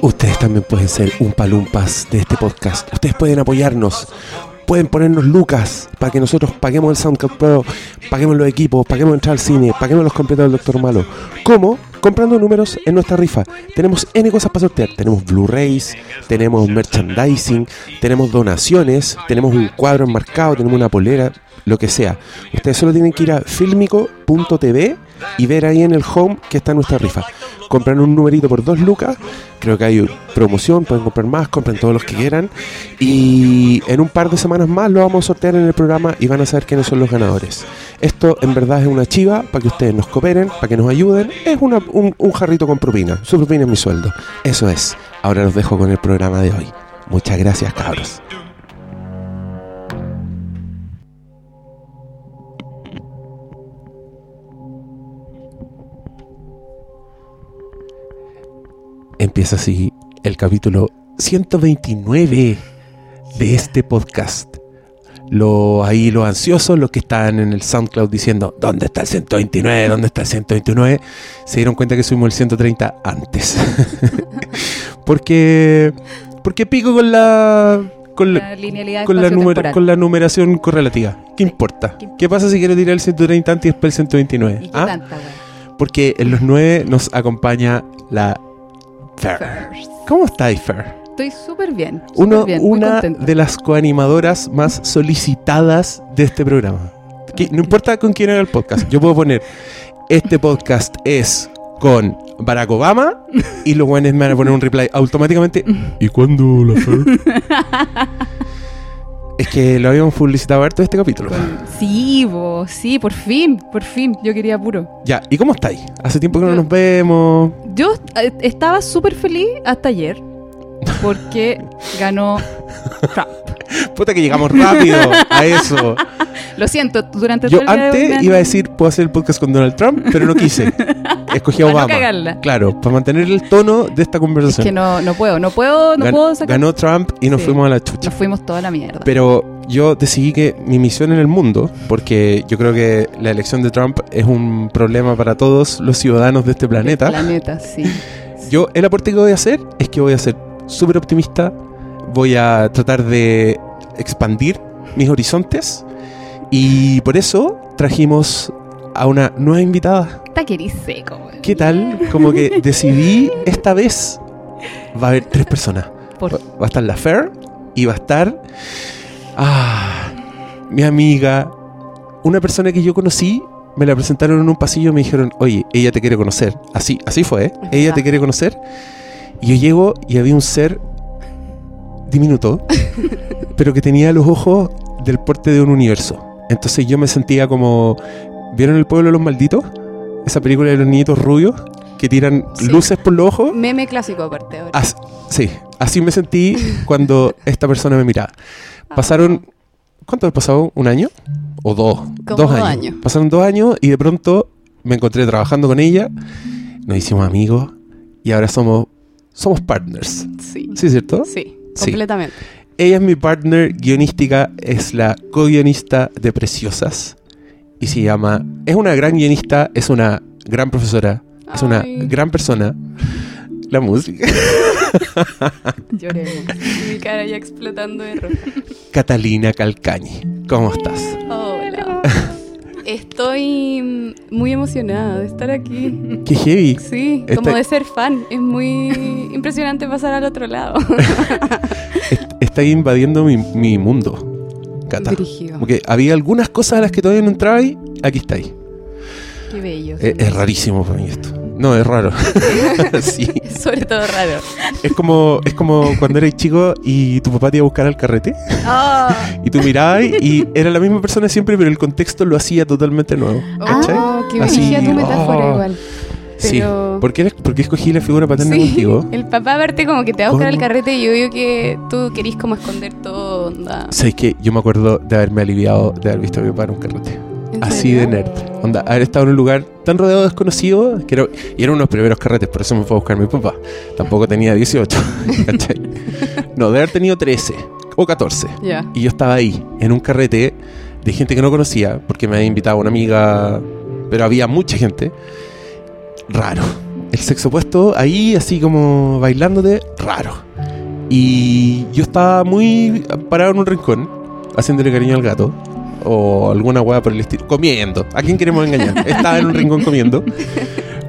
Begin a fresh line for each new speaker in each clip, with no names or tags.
Ustedes también pueden ser un palumpas de este podcast. Ustedes pueden apoyarnos. Pueden ponernos lucas para que nosotros paguemos el SoundCloud Pro, paguemos los equipos, paguemos entrar al cine, paguemos los completos del Doctor Malo. ¿Cómo? Comprando números en nuestra rifa. Tenemos N cosas para sortear. Tenemos Blu-rays, tenemos merchandising, tenemos donaciones, tenemos un cuadro enmarcado, tenemos una polera, lo que sea. Ustedes solo tienen que ir a filmico.tv y ver ahí en el home que está nuestra rifa. Compran un numerito por dos lucas, creo que hay promoción, pueden comprar más, compren todos los que quieran. Y en un par de semanas más lo vamos a sortear en el programa y van a saber quiénes son los ganadores. Esto en verdad es una chiva para que ustedes nos cooperen, para que nos ayuden. Es una- un, un jarrito con propina. Su propina es mi sueldo. Eso es. Ahora los dejo con el programa de hoy. Muchas gracias, cabros. Empieza así el capítulo 129 de este podcast. Lo, ahí los ansiosos, los que están en el SoundCloud diciendo, ¿dónde está el 129? ¿Dónde está el 129? Se dieron cuenta que subimos el 130 antes. porque, porque pico con la, con la,
La
con la, numer-
espacio-temporal.
con la numeración correlativa. ¿Qué importa?
¿Qué
¿Qué pasa si quiero tirar el 130 antes y después el 129?
¿Y qué
¿Ah?
tanta?
Porque en los 9 nos acompaña la Fer.
First.
¿Cómo estáis, Fer?
Estoy súper bien. súper
Uno,
bien,
una de las coanimadoras más solicitadas de este programa. Que no importa con quién haga el podcast, yo puedo poner este podcast es con Barack Obama y los buenos me van a poner un reply automáticamente. ¿Y cuándo la Fer? es que lo habíamos publicitado harto este capítulo.
Sí, vos, sí, por fin, por fin. Yo quería puro.
Ya, ¿y cómo estáis? Hace tiempo que no
Yo-
nos vemos.
Yo eh, estaba súper feliz hasta ayer porque ganó Trump.
Puta que llegamos rápido a eso.
Lo siento, durante
Yo
todo el día de
antes
han-
iba a decir, puedo hacer el podcast con Donald Trump, pero no quise. Escogí a
Para no
Obama. Claro, para mantener el tono de esta
Es
conversación.
que no, no puedo, no puedo, no
Gan-
puedo sacar.
Ganó Trump y nos
Sí.
fuimos a la chucha.
Nos fuimos toda la mierda.
Pero yo decidí que mi misión en el mundo, porque yo creo que la elección de Trump es un problema para todos los ciudadanos de este planeta.
Planeta, sí.
Yo el aporte que voy a hacer es que voy a ser súper optimista, voy a tratar de expandir mis horizontes y por eso trajimos a una nueva invitada.
Seco.
¿Qué tal? Como que decidí esta vez va a haber tres personas.
Por-
Va a estar la Fer y va a estar ah, mi amiga, una persona que yo conocí. Me la presentaron en un pasillo y me dijeron, oye, ella te quiere conocer. Así, así fue, ¿eh? Ella te quiere conocer. Y yo llego y había un ser diminuto, pero que tenía los ojos del porte de un universo. Entonces yo me sentía como... ¿Vieron El pueblo de los malditos? Esa película de los niñitos rubios que tiran
Sí.
luces por los ojos.
Meme clásico aparte ahora.
As- sí, así me sentí cuando esta persona me miraba. Pasaron, ¿cuánto ha pasado? ¿Un año? ¿O dos?
Como
dos años. Pasaron dos años y de pronto me encontré trabajando con ella, nos hicimos amigos y ahora somos, somos partners.
Sí.
¿Sí, cierto?
Sí,
Sí.
completamente.
Ella es mi partner guionística, es la co-guionista de Preciosas y se llama, es una gran guionista, es una gran profesora, es una gran persona. La música.
Lloré. Mi cara ya explotando de rojo.
Catalina Calcañi. ¿Cómo estás?
Hola. Estoy muy emocionada de estar aquí.
Qué heavy.
Sí, como de ser fan. Es muy impresionante pasar al otro lado.
Est- Está invadiendo mi, mi mundo. Cata. Porque había algunas cosas a las que todavía no entraba y aquí está ahí.
Qué bello.
Es, es rarísimo para mí esto. No, es raro. sí.
Es sobre todo raro.
Es como, es como cuando eres chico y tu papá te iba a buscar al carrete
Ah,
y tú mirabas y era la misma persona siempre, pero el contexto lo hacía totalmente nuevo. ¿Cachai?
oh, qué
Así,
tu metáfora
oh.
igual.
Sí.
Pero...
¿Por qué, por qué escogí la figura paterna
Sí,
contigo?
el papá verte como que te va a buscar al
¿Cómo?
carrete y yo veo que tú querís como esconder todo, onda.
Sabes que yo me acuerdo de haberme aliviado de haber visto a mi papá en un carrete.
¿En
Así de nerd. Onda, haber estado en un lugar tan rodeado de desconocidos que era- y eran unos primeros carretes, por eso me fue a buscar mi papá. Tampoco tenía 18, ¿cachai? No, de haber tenido 13 o 14.
Ya.
Y yo estaba ahí, en un carrete de gente que no conocía, porque me había invitado una amiga, pero había mucha gente. Raro. el sexo opuesto ahí, así como bailándote, raro. Y yo estaba muy parado en un rincón, haciéndole cariño al gato, o alguna hueá por el estilo, comiendo. ¿A quién queremos engañar? Estaba en un rincón comiendo.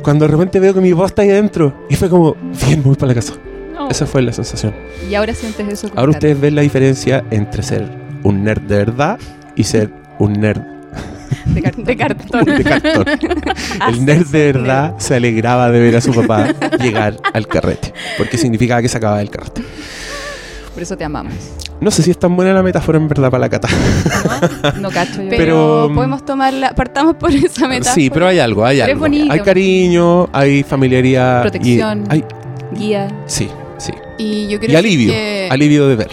Cuando de repente veo que mi voz está ahí adentro, y fue como, bien, voy para la casa.
No.
Esa fue la sensación.
Y ahora sientes eso.
Ahora ustedes ven la diferencia entre ser un nerd de verdad y ser un nerd
de, car- de cartón.
de cartón. El nerd de verdad se alegraba de ver a su papá llegar al carrete, porque significaba que se acababa el carrete.
Por eso te amamos.
No sé si es tan buena la metáfora en verdad para la cata.
No, no cacho yo.
Pero,
Pero, mm,
podemos tomarla, partamos por esa metáfora.
Sí, pero hay algo, hay
Pero es
algo.
bonito.
Hay cariño, hay familiaridad. y-
Protección.
hay-
Guía.
sí, sí.
Y yo creo
Y alivio,
que,
alivio de ver.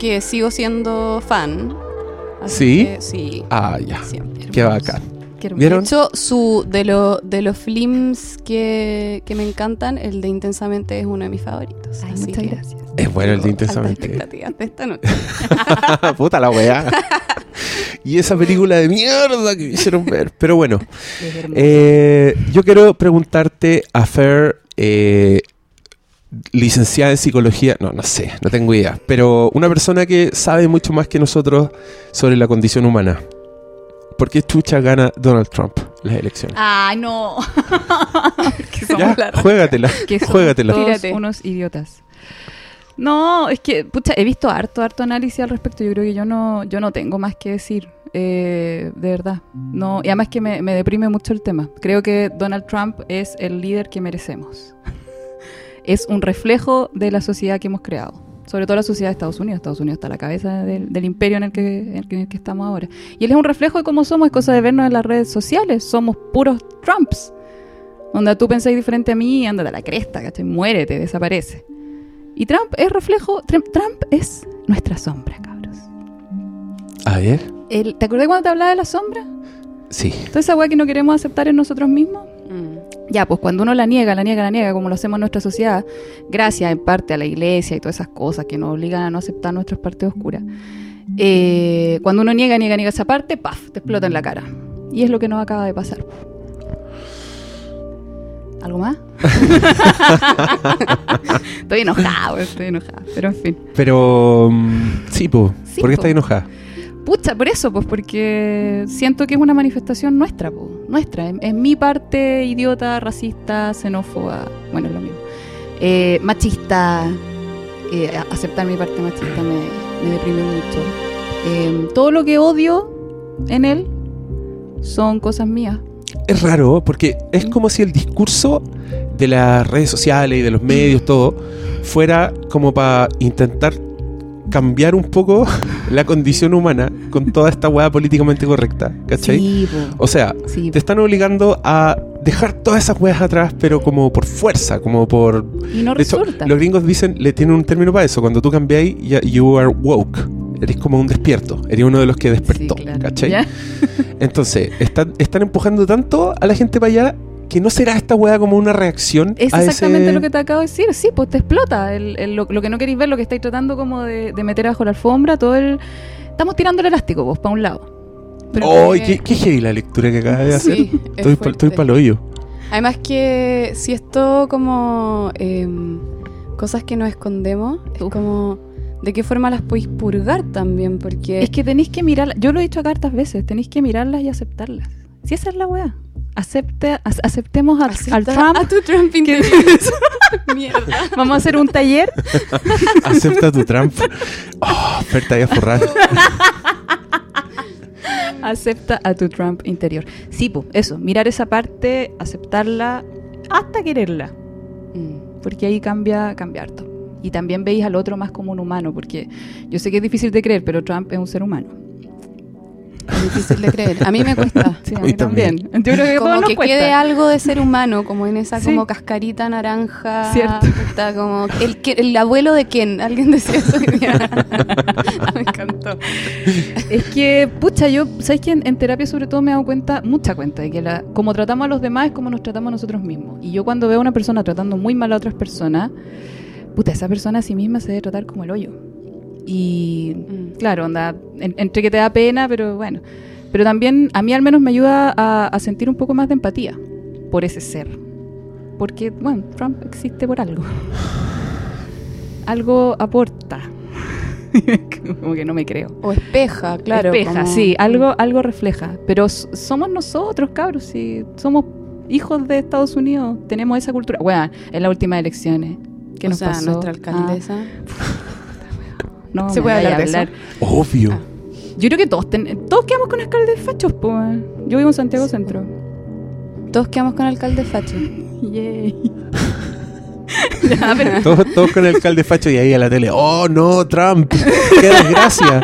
que sigo siendo fan.
¿Sí?
que sí,
Ah, ya.
siempre.
Qué bacán.
Qué hermoso.
¿Vieron?
De hecho, su, de, lo, de los films que, que me encantan, el de Intensamente es uno de mis favoritos.
Ay,
así
muchas
que
gracias.
Es bueno el de intensamente.
expectativas de esta noche.
Puta la weá. y esa película de mierda que me hicieron ver. Pero bueno, eh, yo quiero preguntarte a Fer, eh, licenciada en psicología, no, no sé, no tengo idea, pero una persona que sabe mucho más que nosotros sobre la condición humana. ¿Por qué chucha gana Donald Trump las elecciones?
Ay, no. que somos
ya,
la-
juégatela,
que somos
juégatela.
todos
Tírate.
unos idiotas. No, es que, pucha, he visto harto, harto análisis al respecto. Yo creo que yo no, yo no tengo más que decir, eh, de verdad. No, y además que me, me deprime mucho el tema. Creo que Donald Trump es el líder que merecemos. es un reflejo de la sociedad que hemos creado. Sobre todo la sociedad de Estados Unidos. Estados Unidos está a la cabeza del, del imperio en el, que, en el que- en el que estamos ahora. Y él es un reflejo de cómo somos, es cosa de vernos en las redes sociales. Somos puros Trumps. Donde tú pensáis diferente a mí, ándate a la cresta, ¿cachai? Muérete, desaparece. Y Trump es reflejo, Trump, Trump es nuestra sombra, cabros.
A ver,
El- ¿Te acordás cuando te hablaba de la sombra?
sí.
Toda esa weá que no queremos aceptar en nosotros mismos.
Mm.
Ya, pues cuando uno la niega, la niega, la niega, como lo hacemos en nuestra sociedad, gracias en parte a la iglesia y todas esas cosas que nos obligan a no aceptar nuestras partes oscuras. eh, cuando uno niega, niega, niega esa parte, ¡paf! te explota en la cara. Y es lo que nos acaba de pasar. ¿Algo más? estoy enojado, estoy enojada, pero en fin.
Pero, mm, sí, po.
Sí,
¿por qué
po.
estás enojada?
Pucha, por eso, pues porque siento que es una manifestación nuestra, po, nuestra. Es, mi parte idiota, racista, xenófoba, bueno, es lo mismo. Eh, machista, eh, aceptar mi parte machista me, me deprime mucho. Eh, todo lo que odio en él son cosas mías.
Es raro, porque es como si el discurso de las redes sociales y de los medios, todo, fuera como para intentar cambiar un poco la condición humana con toda esta hueá políticamente correcta, ¿cachai?
Sí,
O sea,
sí.
te están obligando a dejar todas esas hueás atrás, pero como por fuerza, como por...
Y no
De hecho,
resulta.
los gringos dicen, le tienen un término para eso, cuando tú cambiáis, you are woke. Eres como un despierto, eres uno de los que despertó,
Sí, claro.
¿cachai?
¿Ya?
Entonces, están, están empujando tanto a la gente para allá que no será esta weá como una reacción
Es
a
exactamente
ese-
lo que te acabo de decir. Sí, pues te explota. El- el- lo, lo que no queréis ver, lo que estáis tratando como de, de meter bajo la alfombra, todo el... Estamos tirando el elástico, vos, para un lado.
Pero
¡Ay,
que-
qué, qué heavy la lectura que acabas de hacer!
Sí, es
estoy pa- para hoyo.
Además que si esto como em, cosas que nos escondemos, es
Uf.
como de qué forma las podéis purgar también, porque
Es que tenéis que mirarlas. Yo lo he dicho acá hartas veces. Tenéis que mirarlas y aceptarlas. Si esa es la weá. Acepte, ac- aceptemos a-
acepta
al Trump.
a tu Trump interior. Mierda.
Vamos a hacer un taller.
Acepta tu Trump. Oh, Fer, te voy a forrar.
Acepta a tu Trump interior. Sí, pues, eso. Mirar esa parte, aceptarla, hasta quererla.
Mm.
porque ahí cambia, cambia harto. Y también veis al otro más como un humano, porque yo sé que es difícil de creer, pero Trump es un ser humano.
Es difícil de creer. A mí me cuesta.
Sí, a mí
también.
también. Yo creo que
Como
nos
que
cuesta.
quede algo de ser humano, como en esa
Sí.
como cascarita naranja.
Cierto.
Está como el, que- el abuelo de Ken. Alguien decía eso me encantó.
Es que, pucha, yo, ¿sabes que en, en terapia sobre todo me he dado cuenta, mucha cuenta, de que la, como tratamos a los demás es como nos tratamos a nosotros mismos. Y yo cuando veo a una persona tratando muy mal a otras personas, puta, esa persona a sí misma se debe tratar como el hoyo. Y
Mm.
claro, onda, en- entre que te da pena, pero bueno. Pero también a mí al menos me ayuda a, a sentir un poco más de empatía por ese ser. porque, bueno, Trump existe por algo. algo aporta. como que no me creo.
O espeja, claro.
Espeja,
como-
sí, algo, algo refleja. Pero somos nosotros, cabros, sí, somos hijos de Estados Unidos, tenemos esa cultura. Bueno, en las últimas elecciones, ¿qué
o
nos
sea,
pasó?
nuestra alcaldesa.
Ah, no,
¿Se puede hablar
a
de eso?
Obvio.
Ah.
Yo creo que todos, ten- todos quedamos con alcaldes fachos, po. Yo vivo en Santiago Centro.
Todos quedamos con alcalde facho.
Yay. ya, pero
Todos, todos con el alcalde facho y ahí a la tele. ¡Oh, no, Trump! ¡Qué desgracia!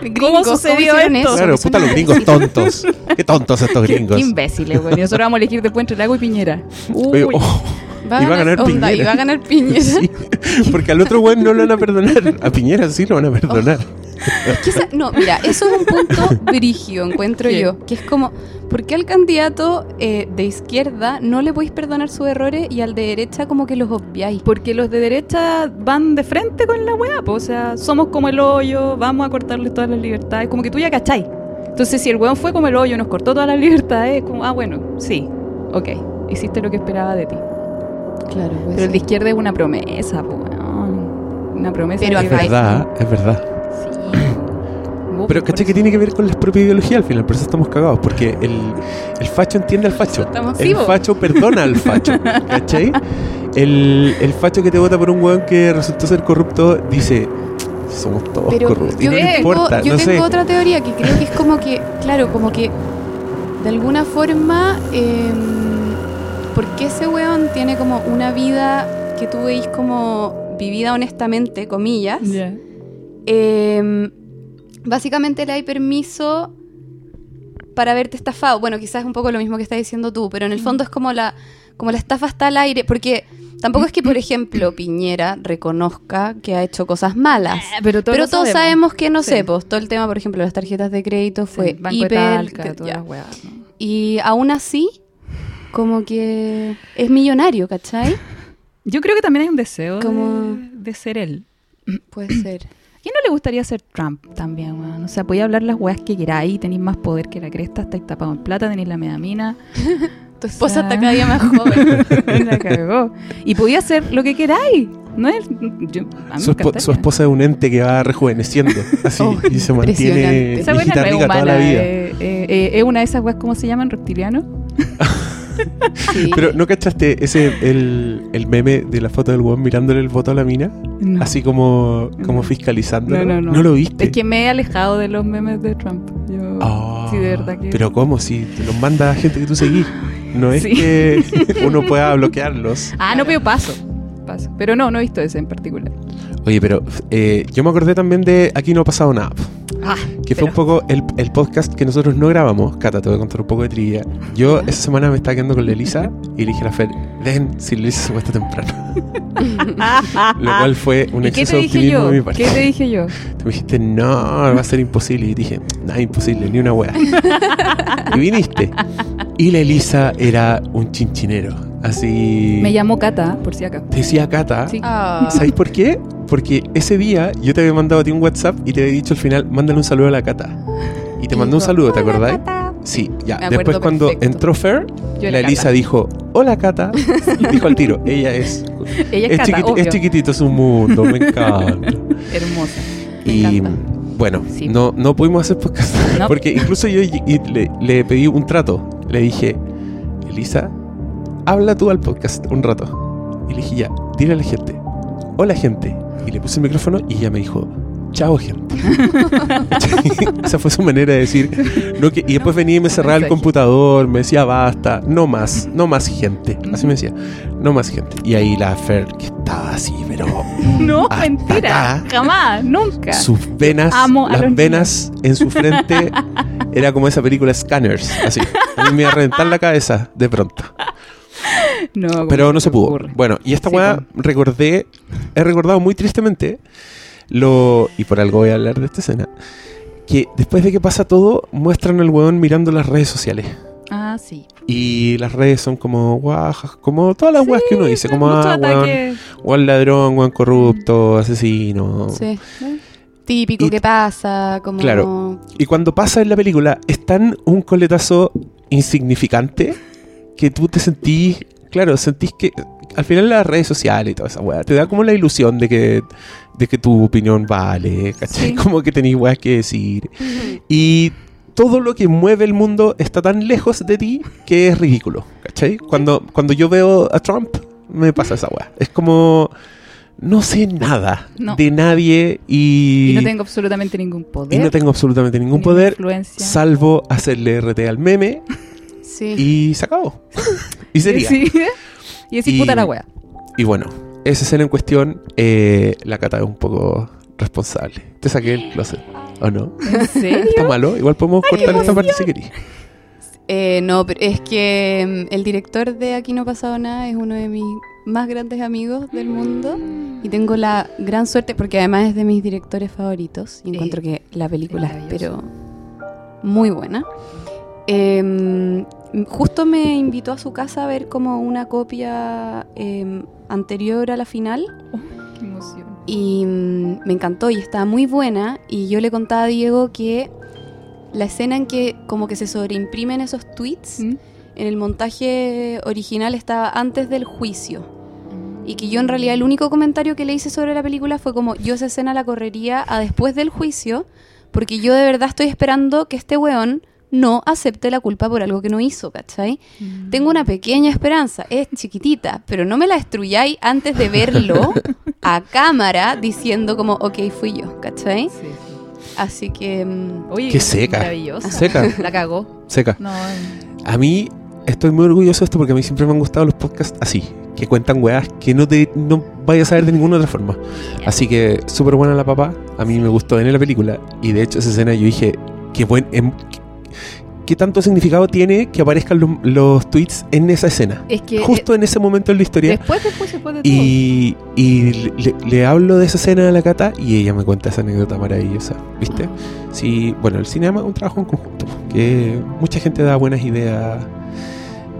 Gringos,
sucedió
hicieron
esto?
eso?
Claro, puta los gringos tontos. ¡Qué tontos estos
qué,
gringos!
qué imbéciles, güey. Nosotros vamos a elegir después entre Lago y Piñera. Uy.
Oye, oh,
Va a
Y va a
ganar,
ganar
onda,
Piñera.
y va a ganar Piñera.
sí, porque al otro güey no lo van a perdonar. A Piñera sí lo van a perdonar.
Quizá- no, mira, eso es un punto brigio, encuentro
¿Qué?
yo. Que es como, ¿por qué al candidato eh, de izquierda no le podéis perdonar sus errores y al de derecha como que los obviáis?
Porque los de derecha van de frente con la weá, po. o sea, somos como el hoyo, vamos a cortarle todas las libertades, como que tú ya cachai. Entonces, si el weón fue como el hoyo, nos cortó todas las libertades, como, ah, bueno, sí, ok, hiciste lo que esperaba de ti.
Claro, pues.
Pero el de izquierda es una promesa, weón. Una promesa.
Pero
que-
Es verdad, es verdad.
Sí.
Pero caché que tiene que ver con la propia ideología al final, por eso estamos cagados, porque el, el facho entiende al facho.
Estamos
El
vivos.
facho perdona al facho, ¿cachai? El, el facho que te vota por un weón que resultó ser corrupto dice, somos todos
Pero
corruptos. Y
yo
no
tengo,
importa,
yo
no
tengo
sé.
otra teoría que creo que es como que, claro, como que de alguna forma, eh, porque ese weón tiene como una vida que tú veis como vivida honestamente, comillas, eh, básicamente le hay permiso para haberte estafado. Bueno, quizás es un poco lo mismo que estás diciendo tú, pero en el fondo es como la, como la estafa está al aire, porque tampoco es que, por ejemplo, Piñera reconozca que ha hecho cosas malas.
Eh, pero todos,
Pero
lo
todos sabemos que, no
Sí.
sé, pues todo el tema, por ejemplo, de las tarjetas de crédito fue
Sí, Banco
hiper...
Talca, todas
ya.
las weas, ¿no?
Y aún así, como que es millonario, ¿cachai?
Yo creo que también hay un deseo
Como-
de, de ser él.
Puede ser.
¿Quién no le gustaría ser Trump también, weón? O sea, podía hablar las weas que queráis, tenéis más poder que la cresta, estáis tapado en plata, tenéis la medamina.
Tu esposa
sea-
está cada día más joven.
la cagó. Y podía hacer lo que queráis. No es. Yo, a mí
Su,
encantaría.
su esposa es un ente que va rejuveneciendo, así,
Oh,
y se mantiene
impresionante.
Esa buena no es
rica toda
humana.
la vida.
eh, eh, eh, es una de esas weas, ¿cómo se llaman? ¿Reptiliano?
Sí.
Pero ¿no cachaste ese el, el meme de la foto del weón mirándole el voto a la mina?
No.
Así como, como
No.
fiscalizándolo.
No, no, no.
lo viste?
Es que me he alejado de los memes de Trump. Yo,
Ah,
sí, de verdad que.
Pero ¿cómo? Si te los manda gente que tú seguís. No es
Sí.
que uno pueda bloquearlos.
Ah, no, pero paso. Paso. Pero no, no he visto ese en particular.
Oye, pero eh, yo me acordé también de Aquí no ha pasado nada.
Ah,
Que fue un poco el, el podcast que nosotros no grabamos. Cata, te voy a contar un poco de trivia. Yo esa semana me estaba quedando con la Elisa y le dije a la Fer, ven si Elisa se acuesta temprano. Lo cual fue un
¿Y qué
exceso de optimismo de mi parte.
¿Qué te dije yo?
Tú me dijiste, no, va a ser imposible. Y dije, nada, imposible, ni una wea. y viniste. Y la Elisa era un chinchinero. Así.
Me llamó Cata, por si acá.
Te decía Cata.
Sí.
Ah,
¿Sabéis por qué? Porque ese día yo te había mandado a ti un WhatsApp y te había dicho al final, mándale un saludo a la Cata. Y te mandó un saludo, ¿te
"Hola,
acordáis?
Cata".
Sí, ya. Después cuando
perfecto.
entró Fer,
Yo
la Elisa
Cata.
dijo, hola Cata. dijo al tiro, ella es...
Ella es,
Es,
Cata,
chiquiti-
obvio.
es chiquitito su mundo, me encanta.
Hermosa. Me
y
encanta.
bueno,
Sí.
no, no pudimos hacer podcast.
No.
Porque incluso yo y- y le, le pedí un trato. Le dije, Elisa, habla tú al podcast un rato. Y le dije, ya, dile a la gente, hola gente. Y le puse el micrófono y ella me dijo, chao gente. Esa fue su manera de decir. no que- y después venía y me cerraba el computador, me decía, basta, no más, no más gente. Así me decía, no más gente. Y ahí la Fer, que estaba así, pero
No, mentira.
acá.
Jamás, nunca.
sus venas,
Amo
las
los
venas en su frente, era como esa película Scanners, así. A mí me iba a reventar la cabeza de pronto.
No, ¿cómo
Pero no se pudo.
ocurre?
Bueno, y esta
Sí,
weá recordé, he recordado muy tristemente, lo, y por algo voy a hablar de esta escena, que después de que pasa todo, muestran al weón mirando las redes sociales.
Ah, sí.
Y las redes son como guajas, como todas las weas que uno dice, como ah, weón, weón ladrón, weón corrupto, asesino.
sí. Típico
Y-
que pasa, como...
Claro. Y cuando pasa en la película, es tan un coletazo insignificante que tú te sentís claro, sentís que al final las redes sociales y toda esa weá te da como la ilusión de que, de que tu opinión vale, ¿cachai?
Sí.
Como que tenéis weas que decir. Y todo lo que mueve el mundo está tan lejos de ti que es ridículo, ¿cachai? Cuando, cuando yo veo a Trump, me pasa esa weá. Es como. No sé nada
No.
de nadie y,
Y no tengo absolutamente ningún poder.
y no tengo absolutamente ningún
ni
poder,
influencia.
salvo hacerle RT al meme
Sí.
y se acabó. y sería.
Sí. Y decir
Y-
puta la wea.
Y bueno, esa escena en cuestión, eh, la cata es un poco responsable. Te saqué el closet, ¿o no?
¿En serio?
¿Está malo? Igual podemos cortar esta parte si querís.
Eh, no, pero es que mm, el director de Aquí no ha pasado nada es uno de mis más grandes amigos del mundo y tengo la gran suerte, porque además es de mis directores favoritos y encuentro que la película es pero muy buena. Eh, justo me invitó a su casa a ver como una copia eh, anterior a la final
Qué emoción.
y mm, me encantó y estaba muy buena y yo le contaba a Diego que la escena en que como que se sobreimprimen esos tweets
¿Mm?
en el montaje original estaba antes del juicio y que yo en realidad el único comentario que le hice sobre la película fue como yo esa escena la correría a después del juicio porque yo de verdad estoy esperando que este weón no acepte la culpa por algo que no hizo, ¿cachai?
Mm.
Tengo una pequeña esperanza, es chiquitita, pero no me la destruyáis antes de verlo a cámara diciendo como, ok, fui yo, ¿cachai?
Sí, sí.
Así que... mm,
Oye,
Qué seca.
Maravillosa.
Seca.
La cagó.
Seca.
No,
A mí estoy muy orgulloso de esto porque a mí siempre me han gustado los podcasts así, que cuentan weas que no te no vayas a ver de ninguna otra forma. Así que súper buena la papá, a mí me gustó en la película y de hecho esa escena yo dije, qué buen... em- ¿Qué tanto significado tiene que aparezcan los, los tweets en esa escena?
es que
Justo en ese momento en la
eh,
historia.
después, después, después de todo.
Y, y le, le hablo de esa escena a la Cata y ella me cuenta esa anécdota maravillosa, ¿viste? Sí, bueno, el cinema es un trabajo en conjunto, que mucha gente da buenas ideas.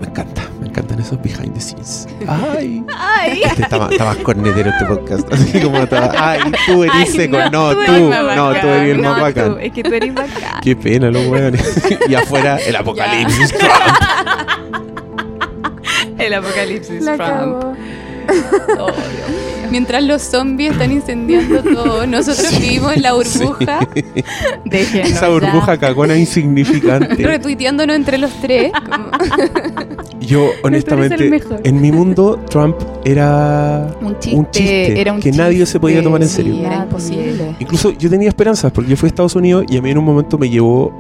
Me encanta, me encantan esos behind the scenes. Ay,
¡Ay!
este está, más- está más cornetero este podcast, así como estaba, ay, tú eres
Ay,
seco, no, tú, no, tú eres el más
no,
bacán.
tú, es que tú eres bacán.
Qué pena los weones. y afuera el apocalipsis. Trump.
El apocalipsis
La
Trump.
cagó.
Oh, Dios.
Mientras los zombies están incendiando todo, nosotros vivimos en la burbuja,
Déjenos
Esa
ya.
burbuja cagona insignificante.
retuiteándonos entre los tres. como-
Yo, honestamente, en mi mundo, Trump era
Un chiste,
un chiste
era un
que nadie se podía tomar en
sí.
serio.
era imposible.
Incluso yo tenía esperanzas porque yo fui a Estados Unidos y a mí en un momento me llevó,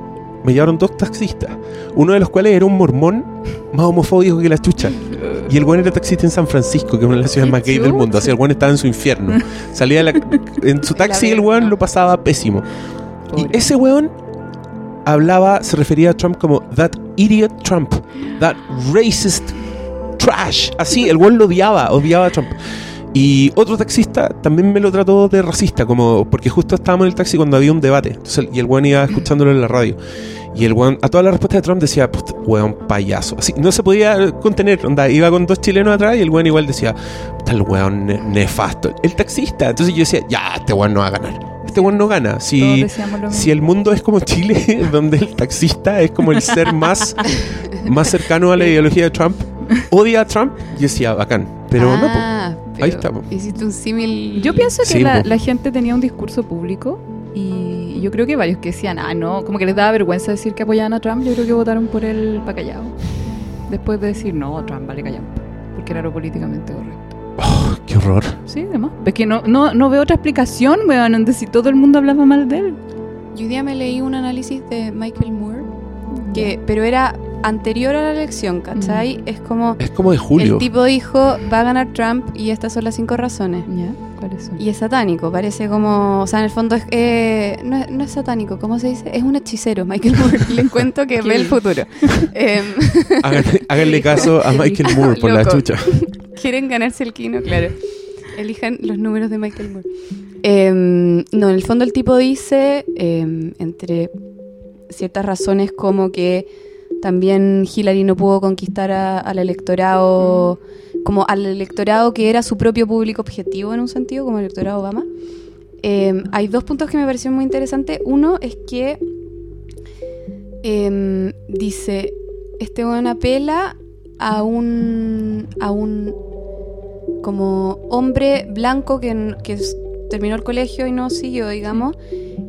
me llevaron dos taxistas, uno de los cuales era un mormón más homofóbico que la chucha. Y el buen era taxista en San Francisco, que es una de las ciudades más gay del mundo. Así el buen estaba en su infierno. Salía la- en su taxi y el weón lo pasaba pésimo. Y
Pobre.
ese weón hablaba, se refería a Trump como that idiot Trump, that racist trash. Así, el weón lo odiaba, odiaba a Trump. Y otro taxista también me lo trató de racista, como porque justo estábamos en el taxi cuando había un debate. Entonces, y el weón iba escuchándolo en la radio. Y el weón, a toda la respuesta de Trump decía, "Put, weón payaso. Así, no se podía contener. Onda, iba con dos chilenos atrás y el weón igual decía, tal weón ne- nefasto. El taxista. Entonces yo decía, ya, este weón no va a ganar. Este weón no gana. Si, el mundo es como Chile, donde el taxista es como el ser más, más cercano a la ideología de Trump, odia a Trump, yo decía, bacán. Pero no.
Ah, pero
Ahí estamos.
Hiciste un símil.
Yo pienso que
Sí,
la, gente tenía un discurso público y yo creo que varios que decían, ah, no, como que les daba vergüenza decir que apoyaban a Trump, yo creo que votaron por él para callado. Después de decir, no, Trump vale callado, porque era lo políticamente correcto.
Oh, qué horror.
Sí, además. Es que no, no, no veo otra explicación, weón, donde si todo el mundo hablaba mal de él.
Yo hoy día me leí un análisis de Michael Moore, que, pero era anterior a la elección, ¿cachai? Es como.
Es como de julio.
El tipo dijo, va a ganar Trump y estas son las cinco razones.
¿Ya? ¿Cuáles son?
Y es satánico, parece como, o sea, en el fondo es, eh, no, es, no es satánico, ¿cómo se dice? Es un hechicero, Michael Moore. Les cuento que ve el futuro. Em,
Háganle, háganle caso a Michael Moore por la chucha.
quieren ganarse el kino, claro. Elijan los números de Michael Moore. Em, no, en el fondo el tipo dice, em, entre ciertas razones como que también Hillary no pudo conquistar al electorado, como al electorado que era su propio público objetivo en un sentido, como el electorado Obama. Em, hay dos puntos que me parecieron muy interesantes. Uno es que em, dice, este apela a un a un como hombre blanco que, que terminó el colegio y no siguió, digamos,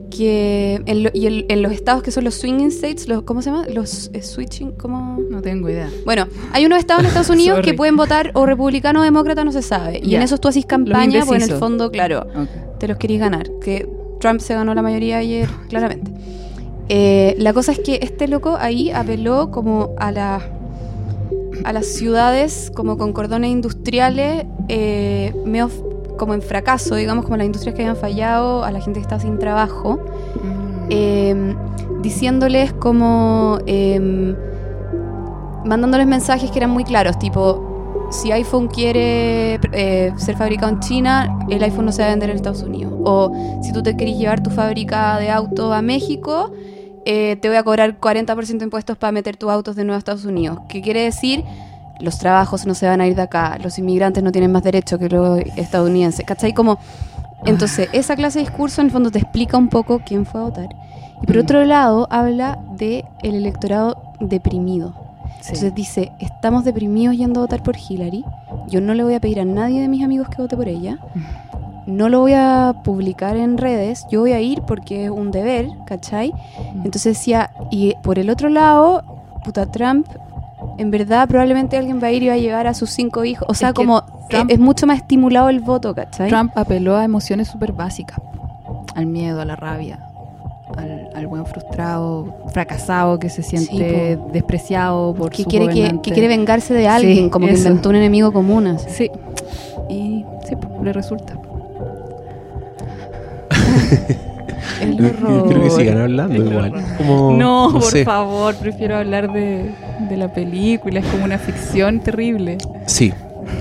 que en, lo- y en- en los estados que son los swinging states, los, ¿cómo se llama? Los eh, switching, ¿cómo?
No tengo idea.
Bueno, hay unos estados en Estados Unidos que pueden votar o republicano o demócrata, no se sabe. Y en esos tú haces campaña, pues en el fondo, claro, te los querís ganar. Que Trump se ganó la mayoría ayer, claramente. Eh, la cosa es que este loco ahí apeló como a las a las ciudades como con cordones industriales eh, medio como en fracaso, digamos, como las industrias que habían fallado, a la gente que estaba sin trabajo,
Mm.
eh, diciéndoles como eh, mandándoles mensajes que eran muy claros, tipo si iPhone quiere eh, ser fabricado en China, el iPhone no se va a vender en Estados Unidos. O si tú te querés llevar tu fábrica de auto a México, eh, te voy a cobrar 40% de impuestos para meter tus autos de nuevo a Estados Unidos. ¿Qué quiere decir? Los trabajos no se van a ir de acá, los inmigrantes no tienen más derecho que los estadounidenses. ¿Cachai? Como, entonces, esa clase de discurso en el fondo te explica un poco quién fue a votar. Y por
Mm.
otro lado, habla de el electorado deprimido.
Sí.
Entonces dice, estamos deprimidos yendo a votar por Hillary. Yo no le voy a pedir a nadie de mis amigos que vote por ella. No lo voy a publicar en redes. Yo voy a ir porque es un deber, ¿cachai? Entonces decía, y por el otro lado, puta Trump, en verdad probablemente alguien va a ir y va a llevar a sus cinco hijos. O sea,
que
como
Trump-
es, es mucho más estimulado el voto, ¿cachai?
Trump apeló a emociones súper básicas. Al miedo, a la rabia, al, al buen frustrado, fracasado que se siente despreciado por
que
su
quiere, que, que quiere vengarse de alguien,
Sí,
como que
eso.
inventó un enemigo común. así.
Sí. Y sí, pues, le resulta.
Creo que sigan hablando
El
igual. Como,
No, por
sé.
favor, prefiero hablar de, de la película. Es como una ficción terrible.
Sí,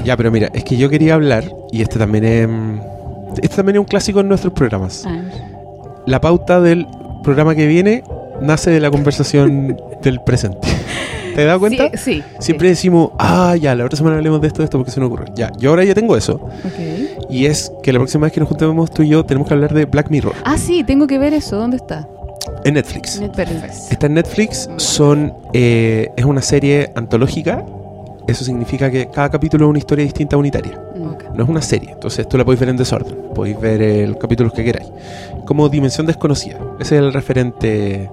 ya, pero mira, es que yo quería hablar, y este también es. Este también es un clásico en nuestros programas.
Ah,
La pauta del programa que viene nace de la conversación del presente. ¿Te has dado cuenta?
Sí, sí.
Siempre decimos, ah, ya, la otra semana hablemos de esto, de esto, porque se nos ocurre. Ya, yo ahora ya tengo eso.
sí. Ok.
Y es que la próxima vez que nos juntemos tú y yo, tenemos que hablar de Black Mirror
Ah, sí, tengo que ver eso. ¿Dónde está?
en Netflix.
Perfecto.
Está en Netflix, son, eh, es una serie antológica. Eso significa que cada capítulo es una historia distinta unitaria.
Ok.
No es una serie, entonces tú la podéis ver en desorden. Podéis ver eh, los capítulos que queráis. Como Dimensión Desconocida. Ese es el referente.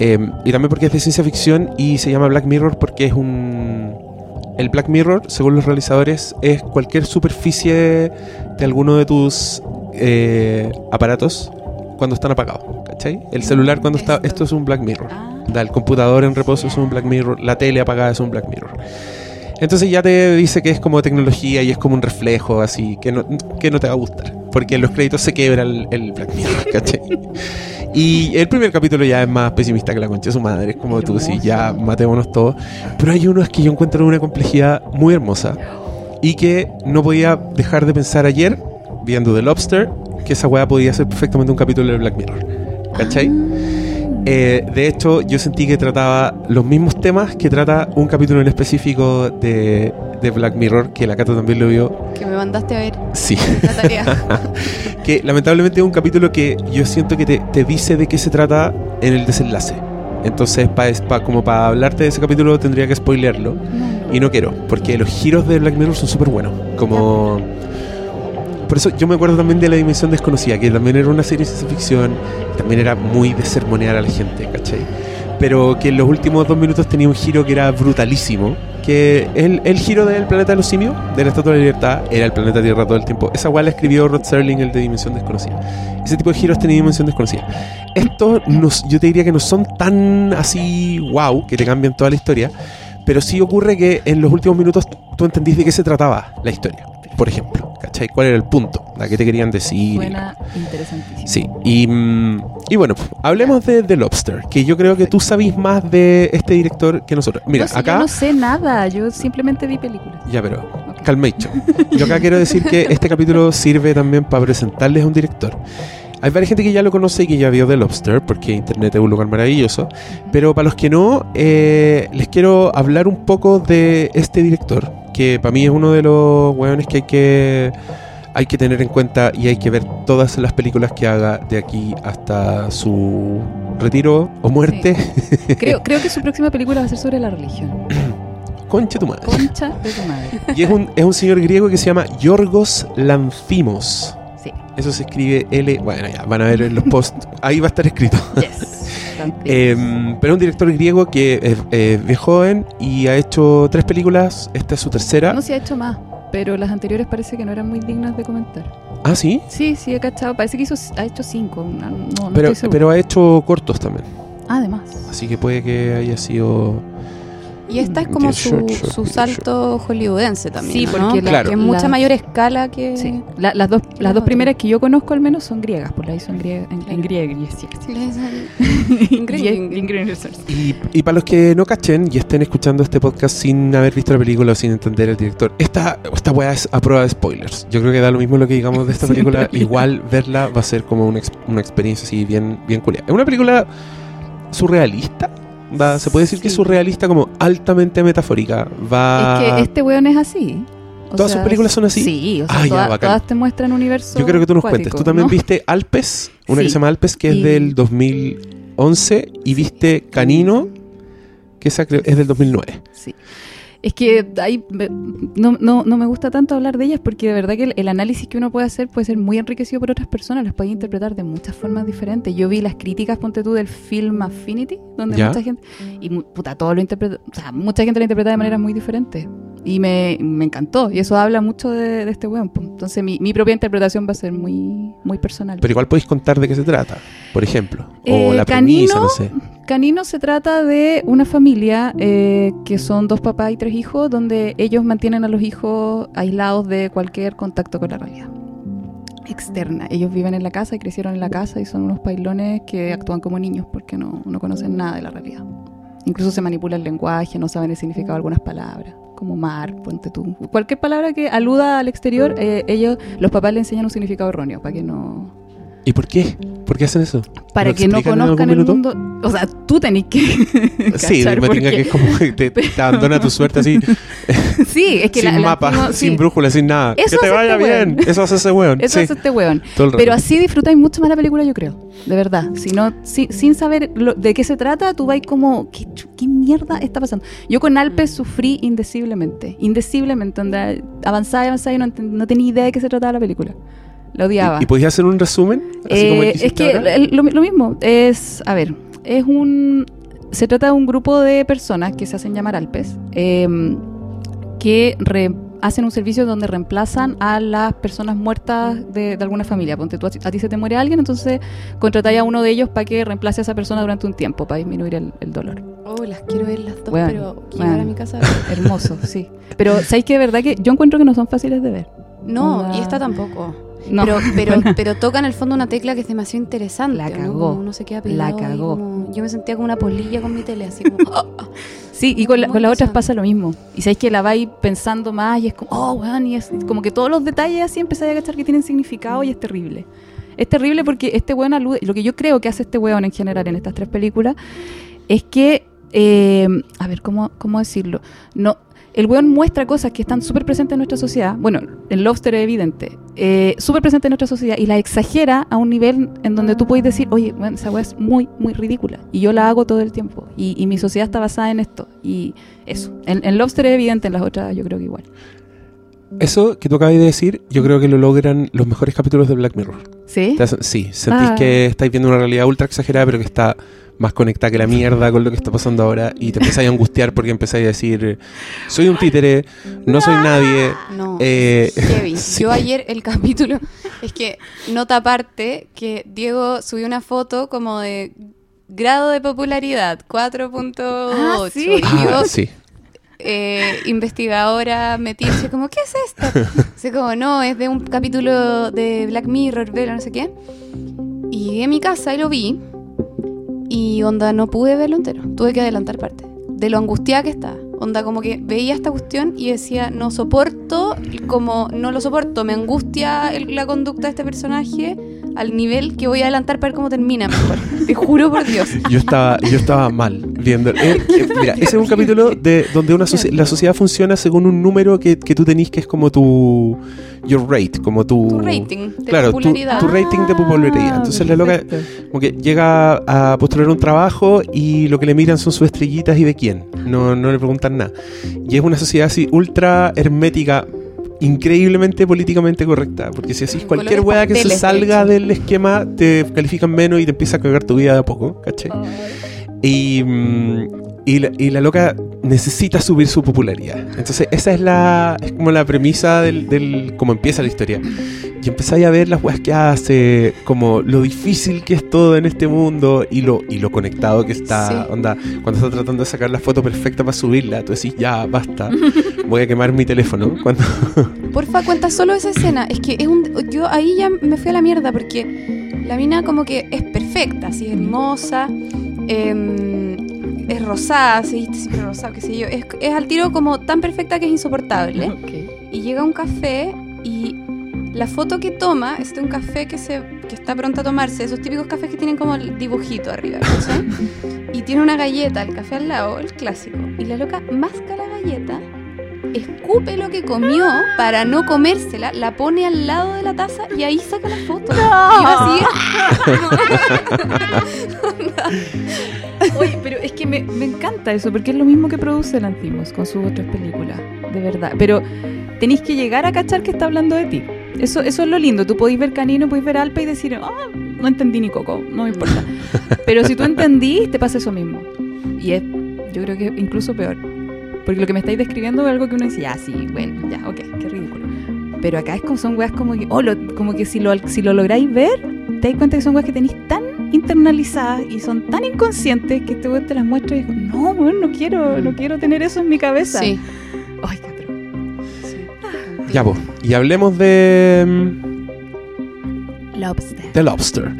Eh, y también porque es de ciencia ficción y se llama Black Mirror porque es un. El Black Mirror, según los realizadores, es cualquier superficie de alguno de tus eh, aparatos cuando están apagados. ¿Cachai? El celular cuando está.
Esto.
Es un Black Mirror.
Ah,
el computador en reposo es un Black Mirror, la tele apagada es un Black Mirror. Entonces ya te dice que es como tecnología y es como un reflejo así, que no, que no te va a gustar. Porque en los créditos se quebra el, el Black Mirror, ¿cachai? Y el primer capítulo ya es más pesimista que la concha de su madre, es como tú decís, ya matémonos todos. Pero hay unos que yo encuentro una complejidad muy hermosa y que no podía dejar de pensar ayer, viendo The Lobster, que esa weá podía ser perfectamente un capítulo de Black Mirror. ¿Cachai? Eh, de hecho, yo sentí que trataba los mismos temas que trata un capítulo en específico de, de Black Mirror, que la Cata también lo vio.
Que me mandaste a ver
Sí.
la tarea.
que lamentablemente es un capítulo que yo siento que te, te dice de qué se trata en el desenlace. Entonces, pa, pa- como para hablarte de ese capítulo tendría que spoilearlo.
no.
Y no quiero, porque los giros de Black Mirror son súper buenos. Como... Por eso yo me acuerdo también de La Dimensión Desconocida, que también era una serie de ciencia ficción, también era muy de sermonear a la gente, ¿cachai? Pero que en los últimos dos minutos tenía un giro que era brutalísimo, que el, el giro del planeta de los de la Estatua de la Libertad, era el planeta Tierra todo el tiempo. Esa igual la escribió Rod Serling, el de Dimensión Desconocida. Ese tipo de giros tenía Dimensión Desconocida. Estos, yo te diría que no son tan así, wow, que te cambian toda la historia, pero sí ocurre que en los últimos minutos tú entendís de qué se trataba la historia, por ejemplo, ¿cachai? ¿Cuál era el punto? ¿A qué te querían decir?
Suena interesantísimo.
Sí, y, mm, y bueno, pues, hablemos de The Lobster, que yo creo que tú sabís más de este director que nosotros. Mira,
No, si
acá...
Yo no sé nada, yo simplemente vi películas.
Ya, pero
Ok.
calmation. Yo acá quiero decir que este capítulo sirve también para presentarles a un director. Hay varias gente que ya lo conoce y que ya vio The Lobster, porque Internet es un lugar maravilloso. Pero para los que no, eh, les quiero hablar un poco de este director, que para mí es uno de los hueones que hay que hay que tener en cuenta y hay que ver todas las películas que haga de aquí hasta su retiro o muerte.
Creo, creo que su próxima película va a ser sobre la religión.
concha tu madre.
Concha de tu madre.
Y es un, es un señor griego que se llama Yorgos Lanthimos. Eso se escribe L. Bueno, ya, van a ver en los posts. Ahí va a estar escrito.
Yes.
Em, pero es un director griego que es, bien joven y ha hecho tres películas. Esta es su tercera.
No se ha hecho más, pero las anteriores parece que no eran muy dignas de comentar.
Ah, sí.
Sí, sí, he cachado. Parece que hizo, ha hecho cinco. No, no
Pero, pero ha hecho cortos también.
Además.
Así que puede que haya sido.
Y esta es como su, salto hollywoodense también.
Sí,
¿no?
porque
la-
que es mucha
la-
mayor escala que.
Sí. La- las dos, las dos primeras que yo conozco al menos son griegas, por ahí son griegas. En, en griego, sí, sí.
Les- el-
Grieg- Ingrid-
Y, y para los que no cachen y estén escuchando este podcast sin haber visto la película o sin entender el director, esta, esta weá es a prueba de spoilers. Yo creo que da lo mismo lo que digamos de esta
Sí, en
película. Igual verla va a ser como una, ex- una experiencia así bien, bien culia. Es una película surrealista. Va, se puede decir que es surrealista como altamente metafórica. Va...
Es que este weón es así. O
¿Todas sus películas son así?
Sí, o sea,
Ah,
toda- todas te muestran universo.
Yo creo que tú nos
cuático,
cuentes. Tú también
¿no?
viste Alpes, una que se llama Alpes, que es del 2011, y viste Canino, que es del 2009.
Sí. Es que ahí no, no, no me gusta tanto hablar de ellas porque de verdad que el, el análisis que uno puede hacer puede ser muy enriquecido por otras personas, las puede interpretar de muchas formas diferentes. Yo vi las críticas, ponte tú, del film Affinity, donde
Ya.
mucha gente, y puta, todo lo interpreta, o sea, mucha gente lo interpreta de maneras muy diferentes. Y me, me encantó, y eso habla mucho de, de este weón. Entonces mi, mi propia interpretación va a ser muy, muy personal.
Pero igual podéis contar de qué se trata, por ejemplo. o
Eh,
la premisa,
Canino-
no sé.
Canino se trata de una familia eh, que son dos papás y tres hijos, donde ellos mantienen a los hijos aislados de cualquier contacto con la realidad externa. Ellos viven en la casa y crecieron en la casa y son unos pailones que actúan como niños porque no, no conocen nada de la realidad. Incluso se manipula el lenguaje, no saben el significado de algunas palabras, como mar, ponte tú. Cualquier palabra que aluda al exterior, eh, ellos, los papás le enseñan un significado erróneo para que no,
¿Y por qué? ¿Por qué hacen eso?
para
¿Lo
que no conozcan el
minuto?
mundo. O sea, tú tenés que.
Sí, me
qué.
que es como que te, te abandona tu suerte así,
Sí, es que
sin
la- la
mapa, sin
sí.
brújula, sin nada.
Eso
que te vaya
este weón.
bien. Eso hace ese weón.
Eso
sí,
hace este weón. Pero así disfrutáis mucho más la película, yo creo. De verdad. Si no, si- sin saber lo- de qué se trata, tú vas como, ¿qué, chu- ¿qué mierda está pasando? Yo con Alpes sufrí indeciblemente. Indeciblemente. Donde avanzaba y avanzaba y no, no tenía idea de qué se trataba la película. La odiaba.
¿Y, y podías hacer un resumen? Así como el
Eh,
que
es que
ahora?
lo, lo mismo, es, a ver, es un, se trata de un grupo de personas que se hacen llamar Alpes, eh, que re- hacen un servicio donde reemplazan a las personas muertas de, de alguna familia. Ponte tú, a, ti- a ti se te muere alguien, entonces contratáis a uno de ellos para que reemplace a esa persona durante un tiempo, para disminuir el, el dolor.
Oh, las quiero ver las dos,
Bueno,
pero quiero
bueno.
llegar a mi casa.
Hermoso, sí. Pero sabéis que de verdad que yo encuentro que no son fáciles de ver.
No,
Onda-
y esta tampoco.
No,
Pero, pero, pero toca en el fondo una tecla que es demasiado interesante.
La
¿no?
cagó.
Como Uno se queda
La cagó.
como- yo me sentía como una polilla con mi tele, así como.
Sí, y con, la-
Muy
con las otras pasa lo mismo. Y sabéis que la vais pensando más y es como, oh, weón, y es como que todos los detalles así empezáis a cachar que tienen significado y es terrible. Es terrible porque este weón alude, lo que yo creo que hace este weón en general en estas tres películas es que, eh, a ver, ¿cómo, ¿cómo decirlo? No, el weón muestra cosas que están súper presentes en nuestra sociedad. Bueno, el Lobster es evidente. Eh, súper presente en nuestra sociedad y la exagera a un nivel en donde tú puedes decir, oye, weón, esa weá es muy, muy ridícula. Y yo la hago todo el tiempo. Y, y mi sociedad está basada en esto. Y eso. En, en Lobster es evidente, en las otras yo creo que igual.
Eso que tú acabas de decir, yo creo que lo logran los mejores capítulos de Black Mirror.
¿Sí?
Hacen- sí, sentís
Ah.
que estáis viendo una realidad ultra exagerada, pero que está más conectada que la mierda con lo que está pasando ahora y te empezáis a angustiar porque empezáis a decir, soy un títere, no soy nadie.
No.
Eh,
Heavy.
sí.
Yo ayer el capítulo, es que nota aparte que Diego subió una foto como de grado de popularidad, 4.8.
Ah, sí.
Y yo,
Ah, sí.
eh, investigadora metida, como, ¿qué es esto? Así como, no, es de un capítulo de Black Mirror, velo, no sé qué. Y llegué a mi casa y lo vi. Y onda, no pude verlo entero. Tuve que adelantar parte. De lo angustiada que estaba. Onda, como que veía esta cuestión y decía, no soporto, como no lo soporto, me angustia la conducta de este personaje al nivel que voy a adelantar para ver cómo termina mejor. Te juro por Dios.
Yo estaba, yo estaba mal. Viendo. eh, eh, mira, ese es un capítulo de donde una socie- la sociedad funciona según un número que, que tú tenés que es como tu your rate, como tu,
Tu rating de
claro, tu-
popularidad.
tu rating de popularidad. Entonces la loca como que llega a postular un trabajo y lo que le miran son sus estrellitas y de quién. No, no le preguntan nada. Y es una sociedad así ultra hermética, increíblemente políticamente correcta. Porque si haces cualquier weá que se
de
salga del esquema, te califican menos y te empieza a cagar tu vida de a poco, ¿cachai? Y, mm, y, la, y la loca necesita subir su popularidad. Entonces, esa es la es como la premisa del, del cómo empieza la historia. Y empezáis a ver las weas que hace, como lo difícil que es todo en este mundo y lo, y lo conectado que está.
Sí.
Onda, cuando está tratando de sacar la foto perfecta para subirla, tú decís, ya, basta, voy a quemar mi teléfono. Cuando,
Porfa, cuenta solo esa escena. Es que es un. Yo ahí ya me fui a la mierda porque la mina como que es perfecta, así es hermosa. em, es rosada, así, siempre rosada, qué sé yo. Es, es al tiro como tan perfecta que es insoportable.
Ok.
Y llega a un café y la foto que toma es de un café que, se, que está pronto a tomarse, esos típicos cafés que tienen como el dibujito arriba, y tiene una galleta, el café al lado, el clásico. Y la loca masca la galleta, escupe lo que comió para no comérsela, la pone al lado de la taza y ahí saca la foto. Y va así.
Oye, pero es que me, me encanta eso, porque es lo mismo que produce Lantimos con sus otras películas, de verdad. Pero tenéis que llegar a cachar que está hablando de ti. Eso, eso es lo lindo. Tú podéis ver Canino, podéis ver Alpa y decir, ah, no entendí ni Coco, no me importa. Pero si tú entendís, te pasa eso mismo. Y es, yo creo que es incluso peor. Porque lo que me estáis describiendo es algo que uno dice, ya, sí, bueno, ya, ok, qué ridículo. Pero acá es como son weas como que, oh, lo- como que si lo, si lo lográis ver, te das cuenta que son weas que tenéis tan internalizadas y son tan inconscientes que este weón te las muestra y digo, no, weón, no quiero, no quiero tener eso en mi cabeza.
Sí.
Ay, qué atroz.
sí.
ya, pues. Y hablemos de. mm,
Lobster.
The Lobster.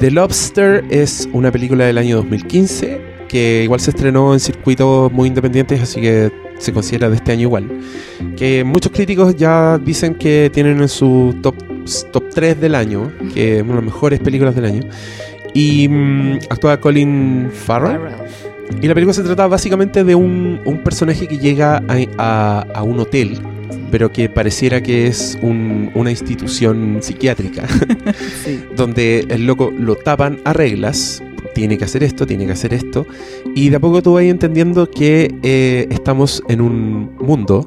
The Lobster es una película del año 2015 que igual se estrenó en circuitos muy independientes, así que se considera de este año igual. Que muchos críticos ya dicen que tienen en su top, top 3 del año, que es una de las mejores películas del año. Y mm, actúa Colin Farrell. Y la película se trata básicamente de un, un personaje que llega a, a- a un hotel, pero que pareciera que es un- una institución psiquiátrica
Sí.
donde el loco lo tapan a reglas, tiene que hacer esto, tiene que hacer esto, y de a poco tú vas entendiendo que eh, estamos en un mundo,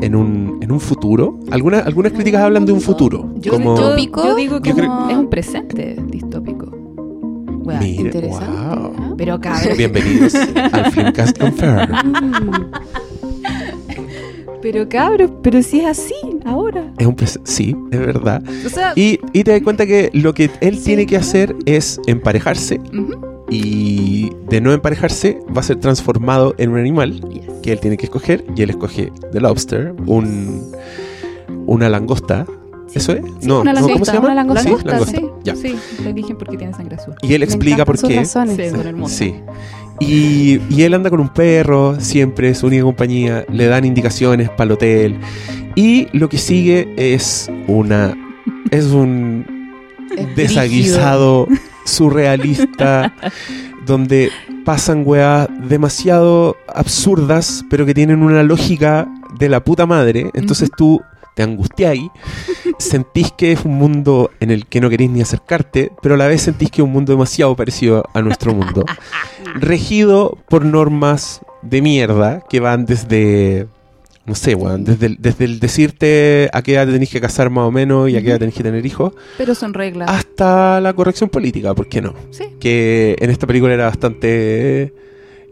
en un, en un futuro. Algunas, algunas críticas hablan de un futuro,
Yo,
como...
yo-
Distópico,
yo digo que es un presente distópico.
Mira,
interesante.
wow.
Pero cabrón,
Bienvenidos al Filmcast Confirmed.
Pero cabrón, pero si es así ahora.
Es un sí, es verdad.
O sea,
Y, y te das cuenta que lo que él tiene que hacer es emparejarse y de no emparejarse va a ser transformado en un animal
yes.
que él tiene que escoger y él escoge The Lobster, un, una langosta. ¿Eso es?
Sí,
no,
una langosta,
¿cómo se llama?
una langosta,
Sí,
Langosta,
langosta.
sí,
Ya.
sí, le dije porque tiene sangre azul.
Y él
Me
explica por qué.
razones.
Sí.
Y, y él anda con un perro, siempre es su única compañía, le dan indicaciones para el hotel. Y lo que sigue es una. Es un
Es
desaguisado surrealista donde pasan weas demasiado absurdas, pero que tienen una lógica de la puta madre. Entonces tú te angustiáis, sentís que es un mundo en el que no queréis ni acercarte, pero a la vez sentís que es un mundo demasiado parecido a nuestro mundo. Regido por normas de mierda que van desde. No sé, weón, desde, el- desde el decirte a qué edad te tenés que casar más o menos y a qué edad tenés que tener hijos,
Pero son reglas.
hasta la corrección política, ¿por qué no?
Sí.
Que en esta película era bastante...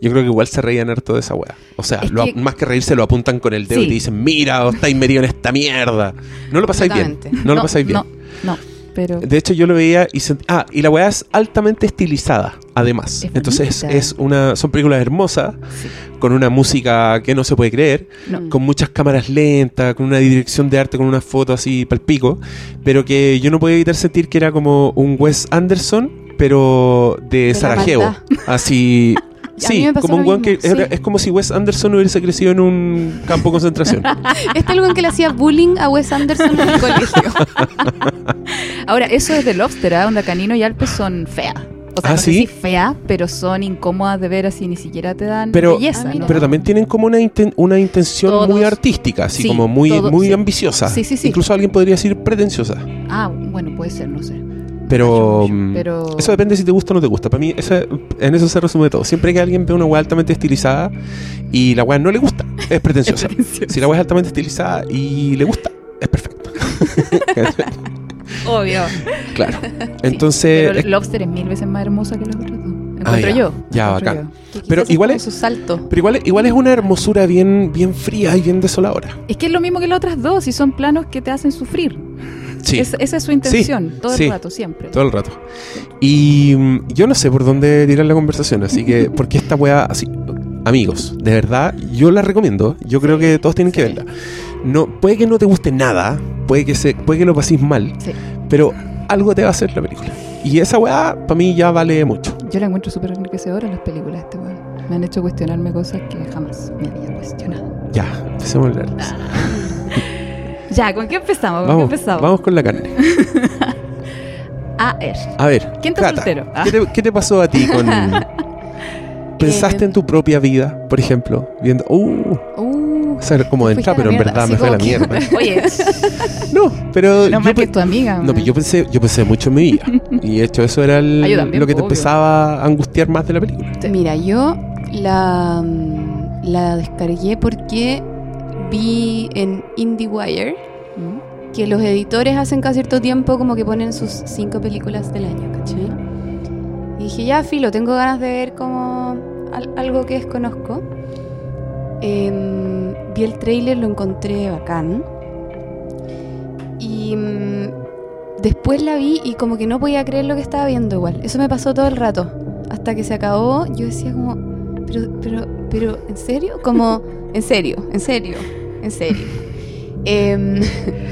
Yo creo que igual se reían harto de esa weá. O sea, lo-
que-
más que reírse lo apuntan con el dedo
Sí.
y te dicen, mira, os estáis metidos en esta mierda. No lo pasáis bien. No, lo pasáis bien.
No, no, pero
De hecho, yo lo veía y sent- Ah, y la weá es altamente estilizada, además.
Es
Entonces, es una... Son películas hermosas,
sí,
con una música que no se puede creer,
no.
con muchas cámaras lentas, con una dirección de arte, con una foto así palpico, pero que yo no podía evitar sentir que era como un Wes Anderson, pero de, Sarajevo. Así.
A mí
Sí,
me pasó
como un weón que
sí.
es como si Wes Anderson hubiese crecido en un campo de concentración.
Este es el que le hacía bullying a Wes Anderson en el colegio.
Ahora, eso es de Lobster, ¿ah? Onda Canino y Alpes son feas. O sea,
¿Ah,
no sé
sí?
si feas, pero son incómodas de ver así, ni siquiera te dan
Pero-
belleza.
Ah.
¿no?
Pero también tienen como una, inten- una intención
Todos.
muy artística, así
Sí,
como muy,
todos,
muy
sí.
ambiciosa.
Sí, sí, sí.
Incluso alguien podría decir pretenciosa.
Ah, bueno, puede ser, no sé.
Pero, mm,
Pero-
eso depende si te gusta o no te gusta. Para mí, eso- en eso se resume todo. Siempre que alguien ve una weá altamente estilizada y la weá no le gusta, es pretenciosa.
Es.
Si la weá es altamente estilizada y le gusta, es perfecto.
Obvio.
claro. Entonces,
Pero
es-
Lobster es mil veces más hermosa que las otras dos. Encuentro
Ah, ya.
yo.
Ya, bacán. Pero igual es-
su salto.
pero igual, igual es una hermosura bien, bien fría y bien desoladora.
Es que es lo mismo que las otras dos, y son planos que te hacen sufrir.
Sí.
Es- esa es su intención, todo
sí.
el rato, siempre.
Todo el rato. Y mm, yo no sé por dónde tirar la conversación, así que, porque esta weá, así, amigos, de verdad, yo la recomiendo. Yo creo que todos tienen que verla. No, puede que no te guste nada, puede que, se, puede que lo paséis mal,
Sí.
pero algo te va a hacer la película. Y esa weá, para mí, ya vale mucho.
Yo la encuentro súper enriquecedora las películas de este weón. Me han hecho cuestionarme cosas que jamás me había cuestionado.
Ya, empecemos a hablar.
Ya, ¿con qué empezamos? ¿Con
Vamos,
qué empezamos?
vamos con la carne.
A ver.
A ver,
¿Quién está
Cata,
soltero?
¿qué, te, qué te pasó a ti con... ¿Pensaste
Eh,
en tu propia vida, por ejemplo? Viendo... Uh,
Uh,
esa era como de pero en verdad me fue a la mierda.
Oye,
No, pero...
no
yo
más que tu amiga.
No, pero yo pensé, yo pensé mucho en mi vida. Y de hecho eso era el-
yo también,
lo que te
obvio.
empezaba a angustiar más de la película.
Mira, yo la, mm, la descargué porque vi en IndieWire
¿Mm?
que los editores hacen cada cierto tiempo como que ponen sus cinco películas del año, ¿cachai? Y dije, ya, filo, tengo ganas de ver como al- algo que desconozco. Em, vi el trailer, lo encontré bacán. Y mm, después la vi y como que no podía creer lo que estaba viendo igual. Eso me pasó todo el rato. Hasta que se acabó, yo decía como, pero, pero, pero, ¿en serio? Como, en serio, en serio, en serio. Em,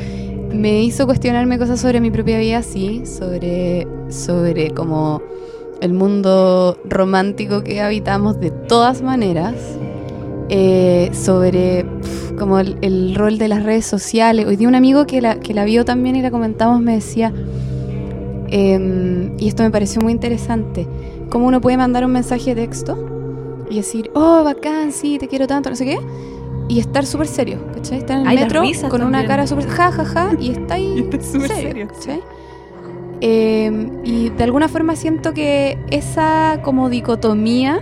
me hizo cuestionarme cosas sobre mi propia vida, sí, sobre, sobre como el mundo romántico que habitamos de todas maneras, eh, sobre como el, el rol de las redes sociales. Hoy día un amigo que la, que la vio también y la comentamos me decía, em, y esto me pareció muy interesante, cómo uno puede mandar un mensaje de texto y decir, oh, bacán, sí, te quiero tanto, no sé qué, y estar súper serio, ¿cachai? Estar en el
Ay,
metro con una cara súper ja, ja, ja, y está ahí
Y está súper
serio,
serio,
¿cachai? Eh, y de alguna forma siento que esa como dicotomía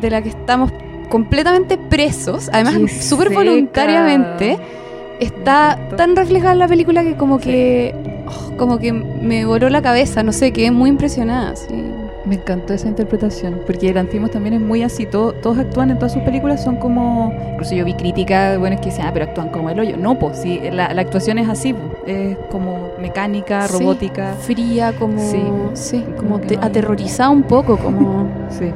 de la que estamos completamente presos, además súper voluntariamente, está tan reflejada en la película que como que oh, como que me voló la cabeza, no sé, quedé muy impresionada. sí.
Me encantó esa interpretación, porque el Antimos también es muy así, todo- todos actúan en todas sus películas, son como, incluso yo vi críticas buenas que decían, ah, pero actúan como el hoyo. No, pues, sí, la, la actuación es así, po, es como mecánica,
Sí,
robótica.
Fría, como,
Sí.
sí,
Como
te-
no
aterrorizada un poco, como...
Sí.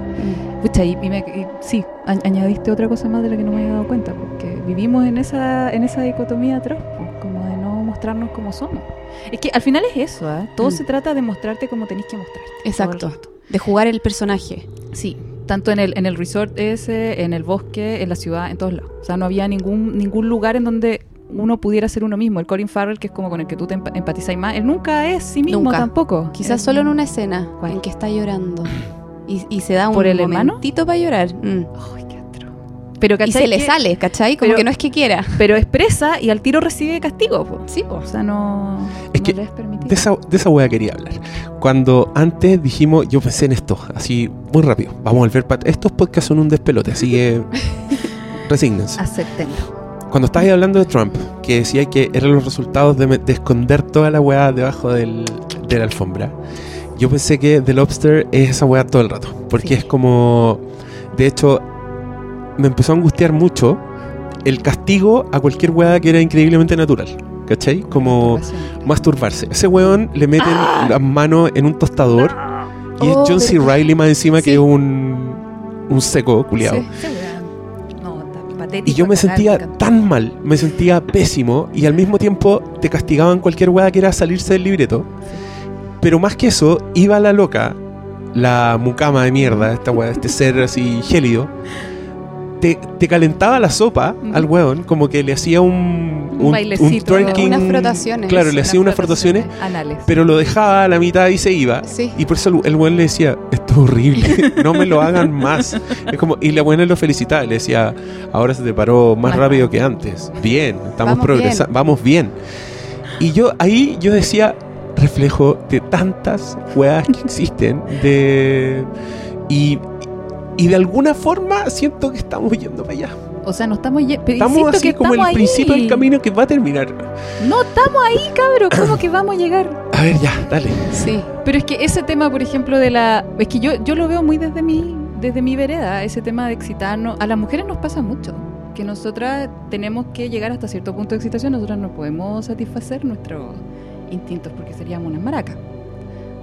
Pucha, y, y me- y sí, añadiste otra cosa más de la que no me había dado cuenta, porque vivimos en esa, en esa dicotomía atroz, pues, como de no mostrarnos como somos. Es que al final es eso, ¿ah? todo
Mm.
se trata de mostrarte como tenés que mostrarte.
Exacto. De jugar el personaje.
Sí, tanto en el, en el resort ese, en el bosque, en la ciudad, en todos lados. O sea, no había ningún, ningún lugar en donde uno pudiera ser uno mismo. El Colin Farrell, que es como con el que tú te empa- empatizas más, él nunca es sí mismo
Nunca.
tampoco.
Quizás
Es-
solo en una escena
¿Cuál?
en que está llorando y, y se da un
¿Por el hermano?
momentito para llorar. Mm.
Pero,
Y
¿cachai
se le
que-
sale, ¿cachai? Como
pero-
que no es que quiera.
Pero expresa y al tiro recibe castigo. po.
Sí, po.
O sea, no,
Es
no
que
le es permitido.
De esa, de esa wea quería hablar. Cuando antes dijimos, yo pensé en esto, así muy rápido. Vamos a volver para. Estos podcasts son un despelote, así que. resígnense.
Aceptenlo.
Cuando estabas hablando de Trump, que decía que eran los resultados de, esconder toda la weá debajo del- de la alfombra, yo pensé que The Lobster es esa weá todo el rato. Porque
Sí.
es como. De hecho, me empezó a angustiar mucho el castigo a cualquier weá que era increíblemente natural. ¿Cachai? Como masturbarse. Ese weón le meten las manos en un tostador y es
Oh,
John C. Riley más encima que
Sí.
un, un seco culiado.
Sí.
No.
Y yo me sentía tan mal, me sentía pésimo y al mismo tiempo te castigaban cualquier weá que era salirse del libreto. Pero más que eso, iba la loca, la mucama de mierda, esta weá, este ser así gélido, te, te calentaba la sopa al weón, como que le hacía un,
Un bailecito.
twerking.
Unas frotaciones.
Claro, le hacía unas frotaciones,
Anales.
pero lo dejaba a la mitad y se iba.
Sí.
Y por eso el, el weón le decía, esto es horrible, no me lo hagan más. Es como, y la buena lo felicitaba, le decía, ahora se te paró más rápido que antes. Bien, estamos progresando, vamos bien. Y yo ahí yo decía, reflejo de tantas weas que existen, de y, y de alguna forma siento que estamos yendo para allá.
O sea, no estamos... pero
Estamos así
que
como
estamos
el principio del camino que va a terminar.
No, estamos ahí, cabrón. ¿Cómo que vamos a llegar?
A ver, ya, dale.
Sí.
Pero es que ese tema, por ejemplo, de la... Es que yo, yo lo veo muy desde mi, desde mi vereda, ese tema de excitarnos. A las mujeres nos pasa mucho. Que nosotras tenemos que llegar hasta cierto punto de excitación. Nosotras no podemos satisfacer nuestros instintos porque seríamos unas maracas.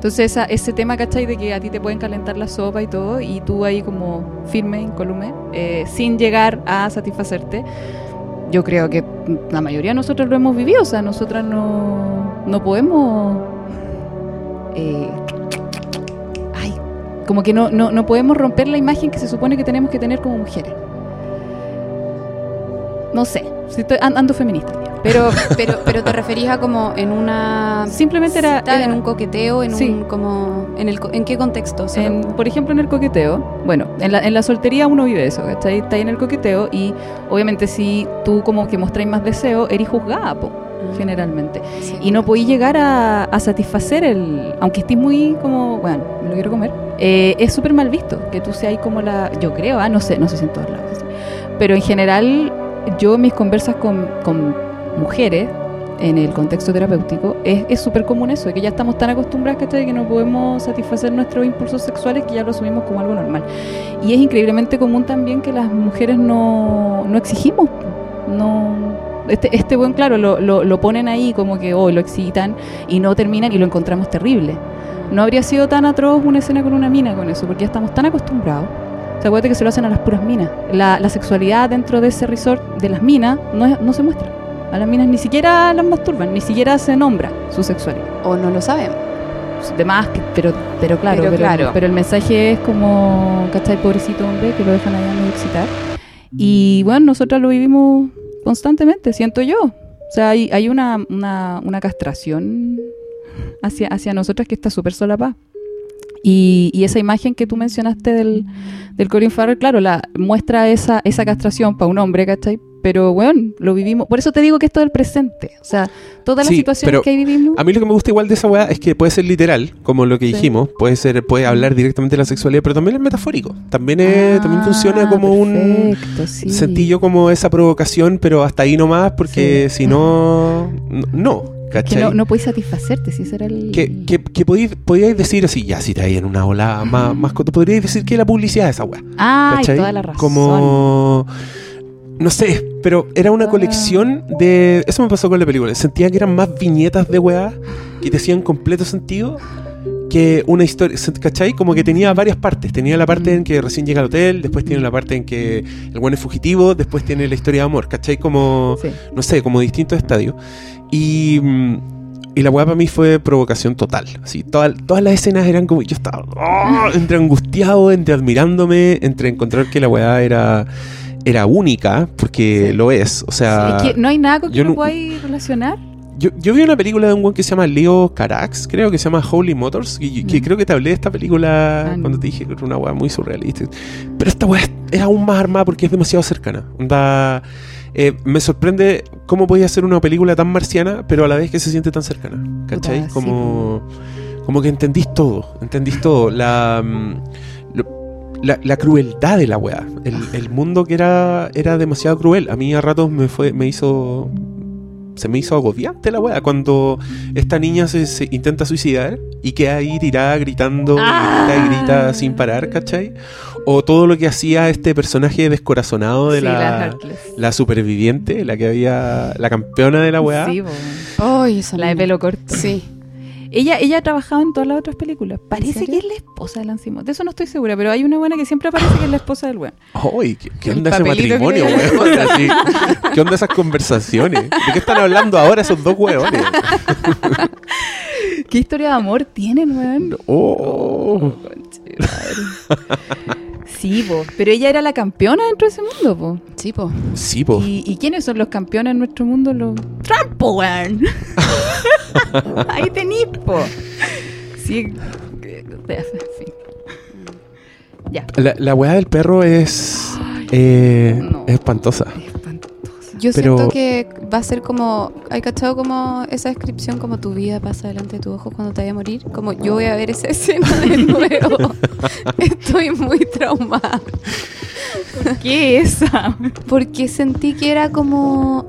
Entonces esa- ese tema, ¿cachai? De que a ti te pueden calentar la sopa y todo, y tú ahí como firme, incolume, eh, sin llegar a satisfacerte, yo creo que la mayoría de nosotros lo hemos vivido, o sea, nosotras no, no podemos... eh, como que no, no, no podemos romper la imagen que se supone que tenemos que tener como mujeres. No sé, si estoy, an- ando feminista.
Pero, pero, pero te referís a como en una
Simplemente era, era-
en un coqueteo, en
Sí.
un como en el en qué contexto,
En- por ejemplo, en el coqueteo, bueno, en la, en la soltería uno vive eso, ¿cachai? Está ahí en el coqueteo y obviamente si tú como que mostráis más deseo, eres juzgada, po, generalmente.
Sí.
Y no podéis llegar a, a satisfacer el... Aunque estés muy como, bueno, me lo quiero comer, eh, es súper mal visto que tú seas como la... Yo creo, ah, no sé, no sé si en todos lados. Pero en general, yo en mis conversas con, con mujeres, en el contexto terapéutico, es súper común eso, que ya estamos tan acostumbradas que no podemos satisfacer nuestros impulsos sexuales que ya lo asumimos como algo normal. Y es increíblemente común también que las mujeres no, no exigimos, no... Este, este buen, claro, lo, lo, lo ponen ahí como que hoy lo excitan y no terminan y lo encontramos terrible. No habría sido tan atroz una escena con una mina con eso, porque ya estamos tan acostumbrados. O sea, acuérdate que se lo hacen a las puras minas. La, la sexualidad dentro de ese resort de las minas no, es- no se muestra. A las minas ni siquiera las masturban, ni siquiera se nombra su sexualidad.
o no lo sabemos.
De más, que- pero, pero claro,
Pero
pero,
claro.
pero el mensaje es como, ¿cachai? Pobrecito hombre, que lo dejan allá no excitar. Y bueno, nosotros lo vivimos constantemente, siento yo. O sea, hay, hay una, una, una castración hacia, hacia nosotras que está súper solapada. Y, y esa imagen que tú mencionaste del, del Colin Farrell, claro, la muestra esa, esa castración para un hombre, ¿cachai? Pero bueno, lo vivimos. Por eso te digo que esto es el presente. O sea, todas las
Sí,
situaciones que ahí vivimos.
A mí lo que me gusta igual de esa weá es que puede ser literal, como lo que
Sí.
dijimos, puede ser, puede hablar directamente de la sexualidad, pero también es metafórico. También es, también
Ah,
funciona como un
perfecto, sí.
sentí yo como esa provocación, pero hasta ahí nomás, porque si no, no, no,
Que
¿cachai?
no, no podéis satisfacerte, si ese era el...
que, que, que podíais, podíais decir así, ya si te hay en una ola más, más corta, podríais decir que la publicidad es esa weá.
Ah,
¿cachai?
toda la razón.
Como. No sé, pero era una colección de. Eso me pasó con la película. Sentía que eran más viñetas de weá que te hacían completo sentido que una historia. ¿Cachai? Como que tenía varias partes. Tenía la parte
Mm.
en que recién llega al hotel, después tiene la parte en que el buen es fugitivo, después tiene la historia de amor. ¿Cachai? Como.
Sí.
No sé, como distintos estadios. Y. mm, Y la weá para mí fue provocación total. Así, toda- todas las escenas eran como. Yo estaba ¡ah! entre angustiado, entre admirándome, entre encontrar que la weá era, era única, porque
Sí.
lo es. O sea,
es que no hay nada con que
no-
podáis relacionar.
yo, yo vi una película de un weón que se llama Leo Carax, creo que se llama Holy Motors, y, que
Mm.
creo que te hablé de esta película
Ah, no.
cuando te dije que era una weá muy surrealista. Pero esta weá es, aún más armada porque es demasiado cercana. Onda, eh, me sorprende cómo podía hacer una película tan marciana, pero a la vez que se siente tan cercana. ¿Cachai?
Puta, sí,
como, como que entendís todo, entendís todo. La, mm, la, la crueldad de la weá. El, el mundo que era, era demasiado cruel. A mí a ratos me fue, me hizo. Se me hizo agobiante la weá. Cuando esta niña se, se intenta suicidar y queda ahí tirada gritando
Ah.
y grita y grita sin parar, ¿cachai? O todo lo que hacía este personaje descorazonado de
Sí,
la,
la
la superviviente, la que había. la campeona de la weá.
Sí.
Ay, esa
la de pelo corto.
Sí.
Ella, ella ha trabajado en todas las otras películas. Parece que es la esposa de Lance Moss. De eso no estoy segura, pero hay una buena que siempre aparece que es la esposa del weón.
¡Ay! ¿Qué, qué onda ese matrimonio, weón? Así, ¿Qué onda esas conversaciones? ¿De qué están hablando ahora esos dos weones?
¿Qué historia de amor tienen, weón?
Oh.
Conche, madre. Sí, po. Pero ella era la campeona dentro de ese mundo, po.
Sí, po.
Sí, po.
¿Y, y quiénes son los campeones en nuestro mundo? Los Trump, weón. Ahí tenís, po. Sí. eh, En fin. Ya.
La, la weá del perro es. eh,
no.
es espantosa.
Yo
Pero-
siento que va a ser como, ¿hay cachado como esa descripción como tu vida pasa delante de tus ojos cuando te vaya a morir? Como yo voy a ver esa escena de nuevo. Estoy muy traumada.
¿Qué es esa?
Porque sentí que era como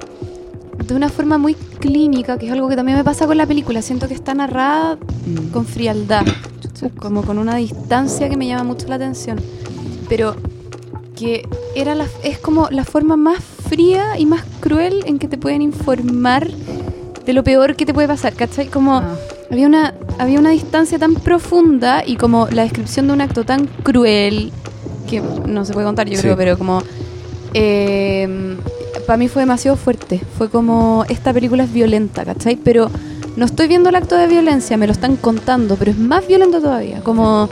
de una forma muy clínica, que es algo que también me pasa con la película. Siento que está narrada con frialdad, como con una distancia que me llama mucho la atención. Pero que era la, es como la forma más fría y más cruel en que te pueden informar de lo peor que te puede pasar, ¿cachai? Como
Ah.
había una, había una distancia tan profunda y como la descripción de un acto tan cruel que no se puede contar, yo
Sí.
creo, pero como para mí fue demasiado fuerte. Fue como esta película es violenta, ¿cachai? Pero no estoy viendo el acto de violencia, me lo están contando, pero es más violento todavía. Como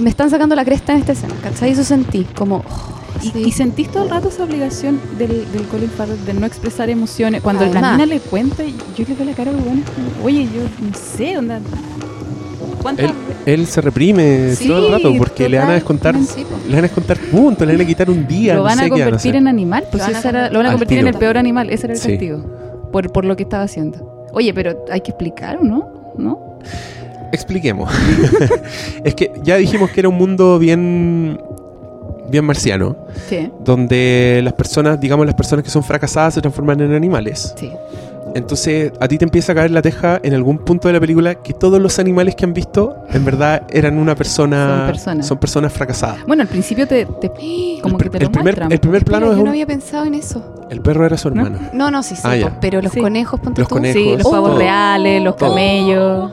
me están sacando la cresta en esta escena, ¿cachai? Eso sentí, como... oh,
¿Y,
sí.
y sentís todo el rato esa obligación del, del Colin Farrell de no expresar emociones? Cuando la
Además.
mina le cuenta, y yo le veo la cara es como, oye, yo no sé, onda. ¿Cuántas
Él, él se reprime
Sí,
todo el rato porque le van a descontar.
sí.
Le van a descontar puntos, le van a quitar un día.
lo
no
van
sé
a
qué van
convertir en animal? Pues
Lo van a
era-
convertir-
lo van a
Al
convertir en el peor animal, ese era el
Sí.
castigo. Por, por lo que estaba haciendo. Oye, pero hay que explicar, ¿o no? ¿No?
Expliquemos. es que ya dijimos que era un mundo bien. Bien marciano.
Sí.
Donde las personas, digamos, las personas que son fracasadas se transforman en animales.
Sí.
Entonces a ti te empieza a caer la teja en algún punto de la película que todos los animales que han visto en verdad eran una persona
Son personas.
son personas fracasadas.
Bueno, al principio te, te- como
el,
que te
pr-
lo
el primer,
muestran.
el primer
Espera,
plano es
yo
un,
no había pensado en eso.
el perro era su
¿No?
hermano.
No, no, sí, sí,
Ah,
po, pero los
Sí.
conejos, ponte
Los
tú.
conejos.
Sí, los
Oh.
pavos reales, los camellos.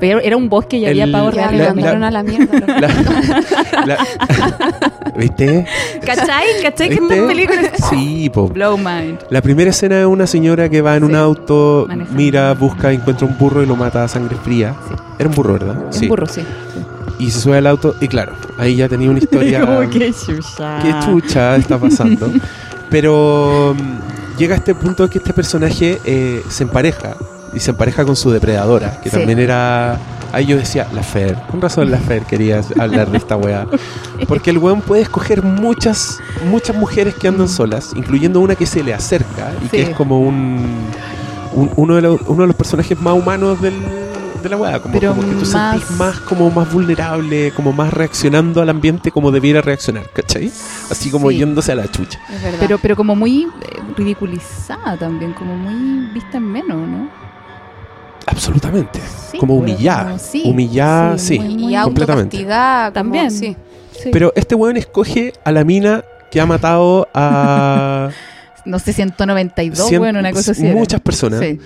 Pero era un bosque y había
El-
pavos reales.
la-
mandaron a la mierda. los-
La- la- ¿Viste?
¿Cachai? ¿Cachai que estas películas?
Sí, po.
Blow mind.
La primera escena es una señora que va en un
Sí.
auto,
Manejando.
mira, busca, encuentra un burro y lo mata a sangre fría.
Sí.
Era un burro, ¿verdad?
Un burro, sí.
Y se sube al auto y claro, ahí ya tenía una historia.
qué chucha.
qué chucha está pasando. Pero mm, llega a este punto que este personaje eh, se empareja y se empareja con su depredadora, que
Sí.
también era. Ahí yo decía, la Fer. Con razón, la Fer quería hablar de esta weá. Porque el weón puede escoger muchas, muchas mujeres que andan solas, incluyendo una que se le acerca y que es como un, un- uno, de los, uno de los personajes más humanos del, de la weá. Como,
Pero
como que tú
más-
sentís más como más vulnerable, como más reaccionando al ambiente como debiera reaccionar, ¿cachai? Así como
Sí.
yéndose a la chucha.
Pero, pero como muy eh, ridiculizada también, como muy vista en menos, ¿no?
Absolutamente.
Sí,
como
pues,
humillada.
como- sí,
humillada, sí.
muy,
y
muy-
completamente.
como-
También.
Sí.
sí.
Pero este weón escoge a la mina que ha matado a
no sé, 192,
cien-
bueno, una cosa así. era.
muchas personas.
Sí.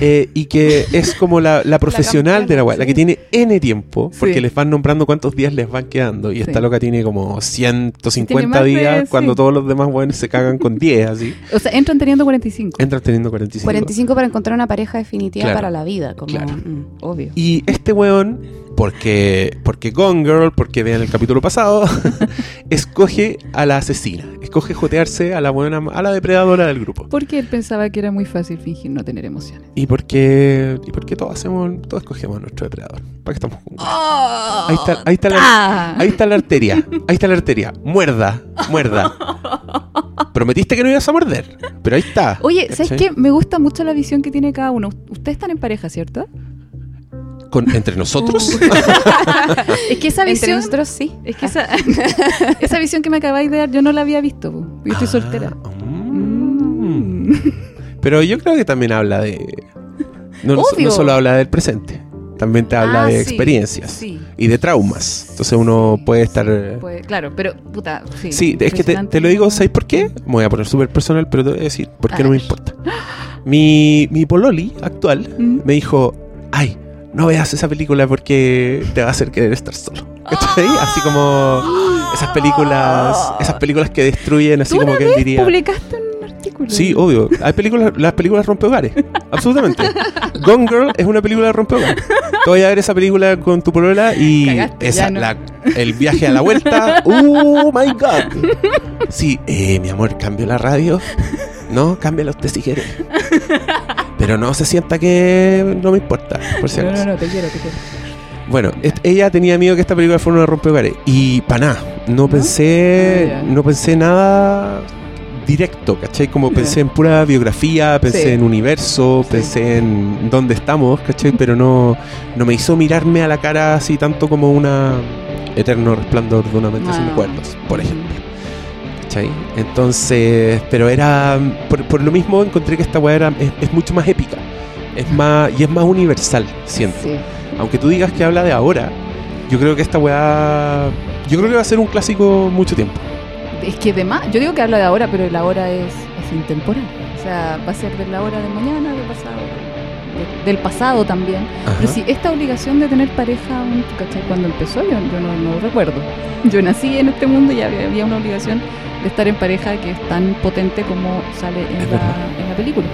eh, y que es como la, la profesional de la weá, la que tiene N tiempo, porque
Sí.
les van nombrando cuántos días les van quedando. Y
Sí.
esta loca tiene como 150
Tiene de-
días cuando
sí.
todos los demás weones se cagan con 10, así.
O sea, entran teniendo 45.
Entran teniendo 45.
45 para encontrar una pareja definitiva
Claro.
para la vida. Como,
Claro.
mm.
Obvio.
Y este weón, porque, porque Gone Girl, porque vean el capítulo pasado, escoge a la asesina. Escoge jotearse a la buena, a la depredadora del grupo.
Porque él pensaba que era muy fácil fingir no tener emociones.
Y porque, y porque todos hacemos, todos escogemos a nuestro depredador. ¿Para qué estamos con Ahí está, ahí está la,
¡Ah!
ahí está la arteria. Ahí está la arteria. Muerda, muerda. Prometiste que no ibas a morder, pero ahí está.
Oye, ¿sabes qué? Me gusta mucho la visión que tiene cada uno. Ustedes están en pareja, ¿cierto?
Con- entre nosotros.
Es que esa
Entre
visión...
nosotros sí.
Es que esa, esa visión que me acabáis de dar, yo no la había visto. Yo estoy soltera.
Ah, mm. Pero yo creo que también habla de. No, no-
Obvio.
no solo habla del presente, también te habla
Ah,
de experiencias
Sí.
y de traumas. Entonces uno
Sí,
puede estar.
puede- claro, pero puta, sí.
Sí, es que te, lo digo, ¿sabes por qué? Me voy a poner súper personal, pero te voy a decir, porque
A
no me importa. Mi, mi pololi actual
Mm.
me dijo, ay, no veas esa película porque te va a hacer querer estar solo. ¿Cachai? Así como esas películas, esas películas que destruyen, así
¿Tú
como
una
que
vez
diría.
publicaste un película.
Sí, obvio. Hay películas, las películas rompehogares. Absolutamente. Gone Girl es una película de rompehogares. Te voy a ver esa película con tu polola y
Cagaste,
esa,
ya no.
la- el viaje a la vuelta. ¡Oh, my God! Sí, eh, mi amor, cambio la radio. No, cámbiala usted si quiere. Pero no se sienta que no me importa, por si
No,
acaso.
no, no, te quiero, te quiero.
Bueno, est- ella tenía miedo que esta película fuera una rompehogares. Y para nada, no pensé,
Ah, ya.
no pensé nada directo, ¿cachai? Como
Ya.
pensé en pura biografía, pensé
Sí.
en universo,
Sí.
pensé en dónde estamos, ¿cachai? Pero no, no me hizo mirarme a la cara así tanto como una eterno resplandor de una mente sin
Ah.
recuerdos, por ejemplo. ¿Cachai? Entonces, pero era. Por, por lo mismo encontré que esta weá era, es, es mucho más épica. Es más, y es más universal, siento.
Sí.
Aunque tú digas que habla de ahora, yo creo que esta weá. Yo creo que va a ser un clásico mucho tiempo.
Es que de más, yo digo que habla de ahora, pero la hora es, es intemporal. O sea, va a ser de la hora de mañana, del pasado, de- del pasado también. Pero sí, esta obligación de tener pareja, aún, ¿tú ¿cachai? Cuando empezó, yo, yo no, no recuerdo. Yo nací en este mundo y había, había una obligación de estar en pareja que es tan potente como sale en, la, en la película.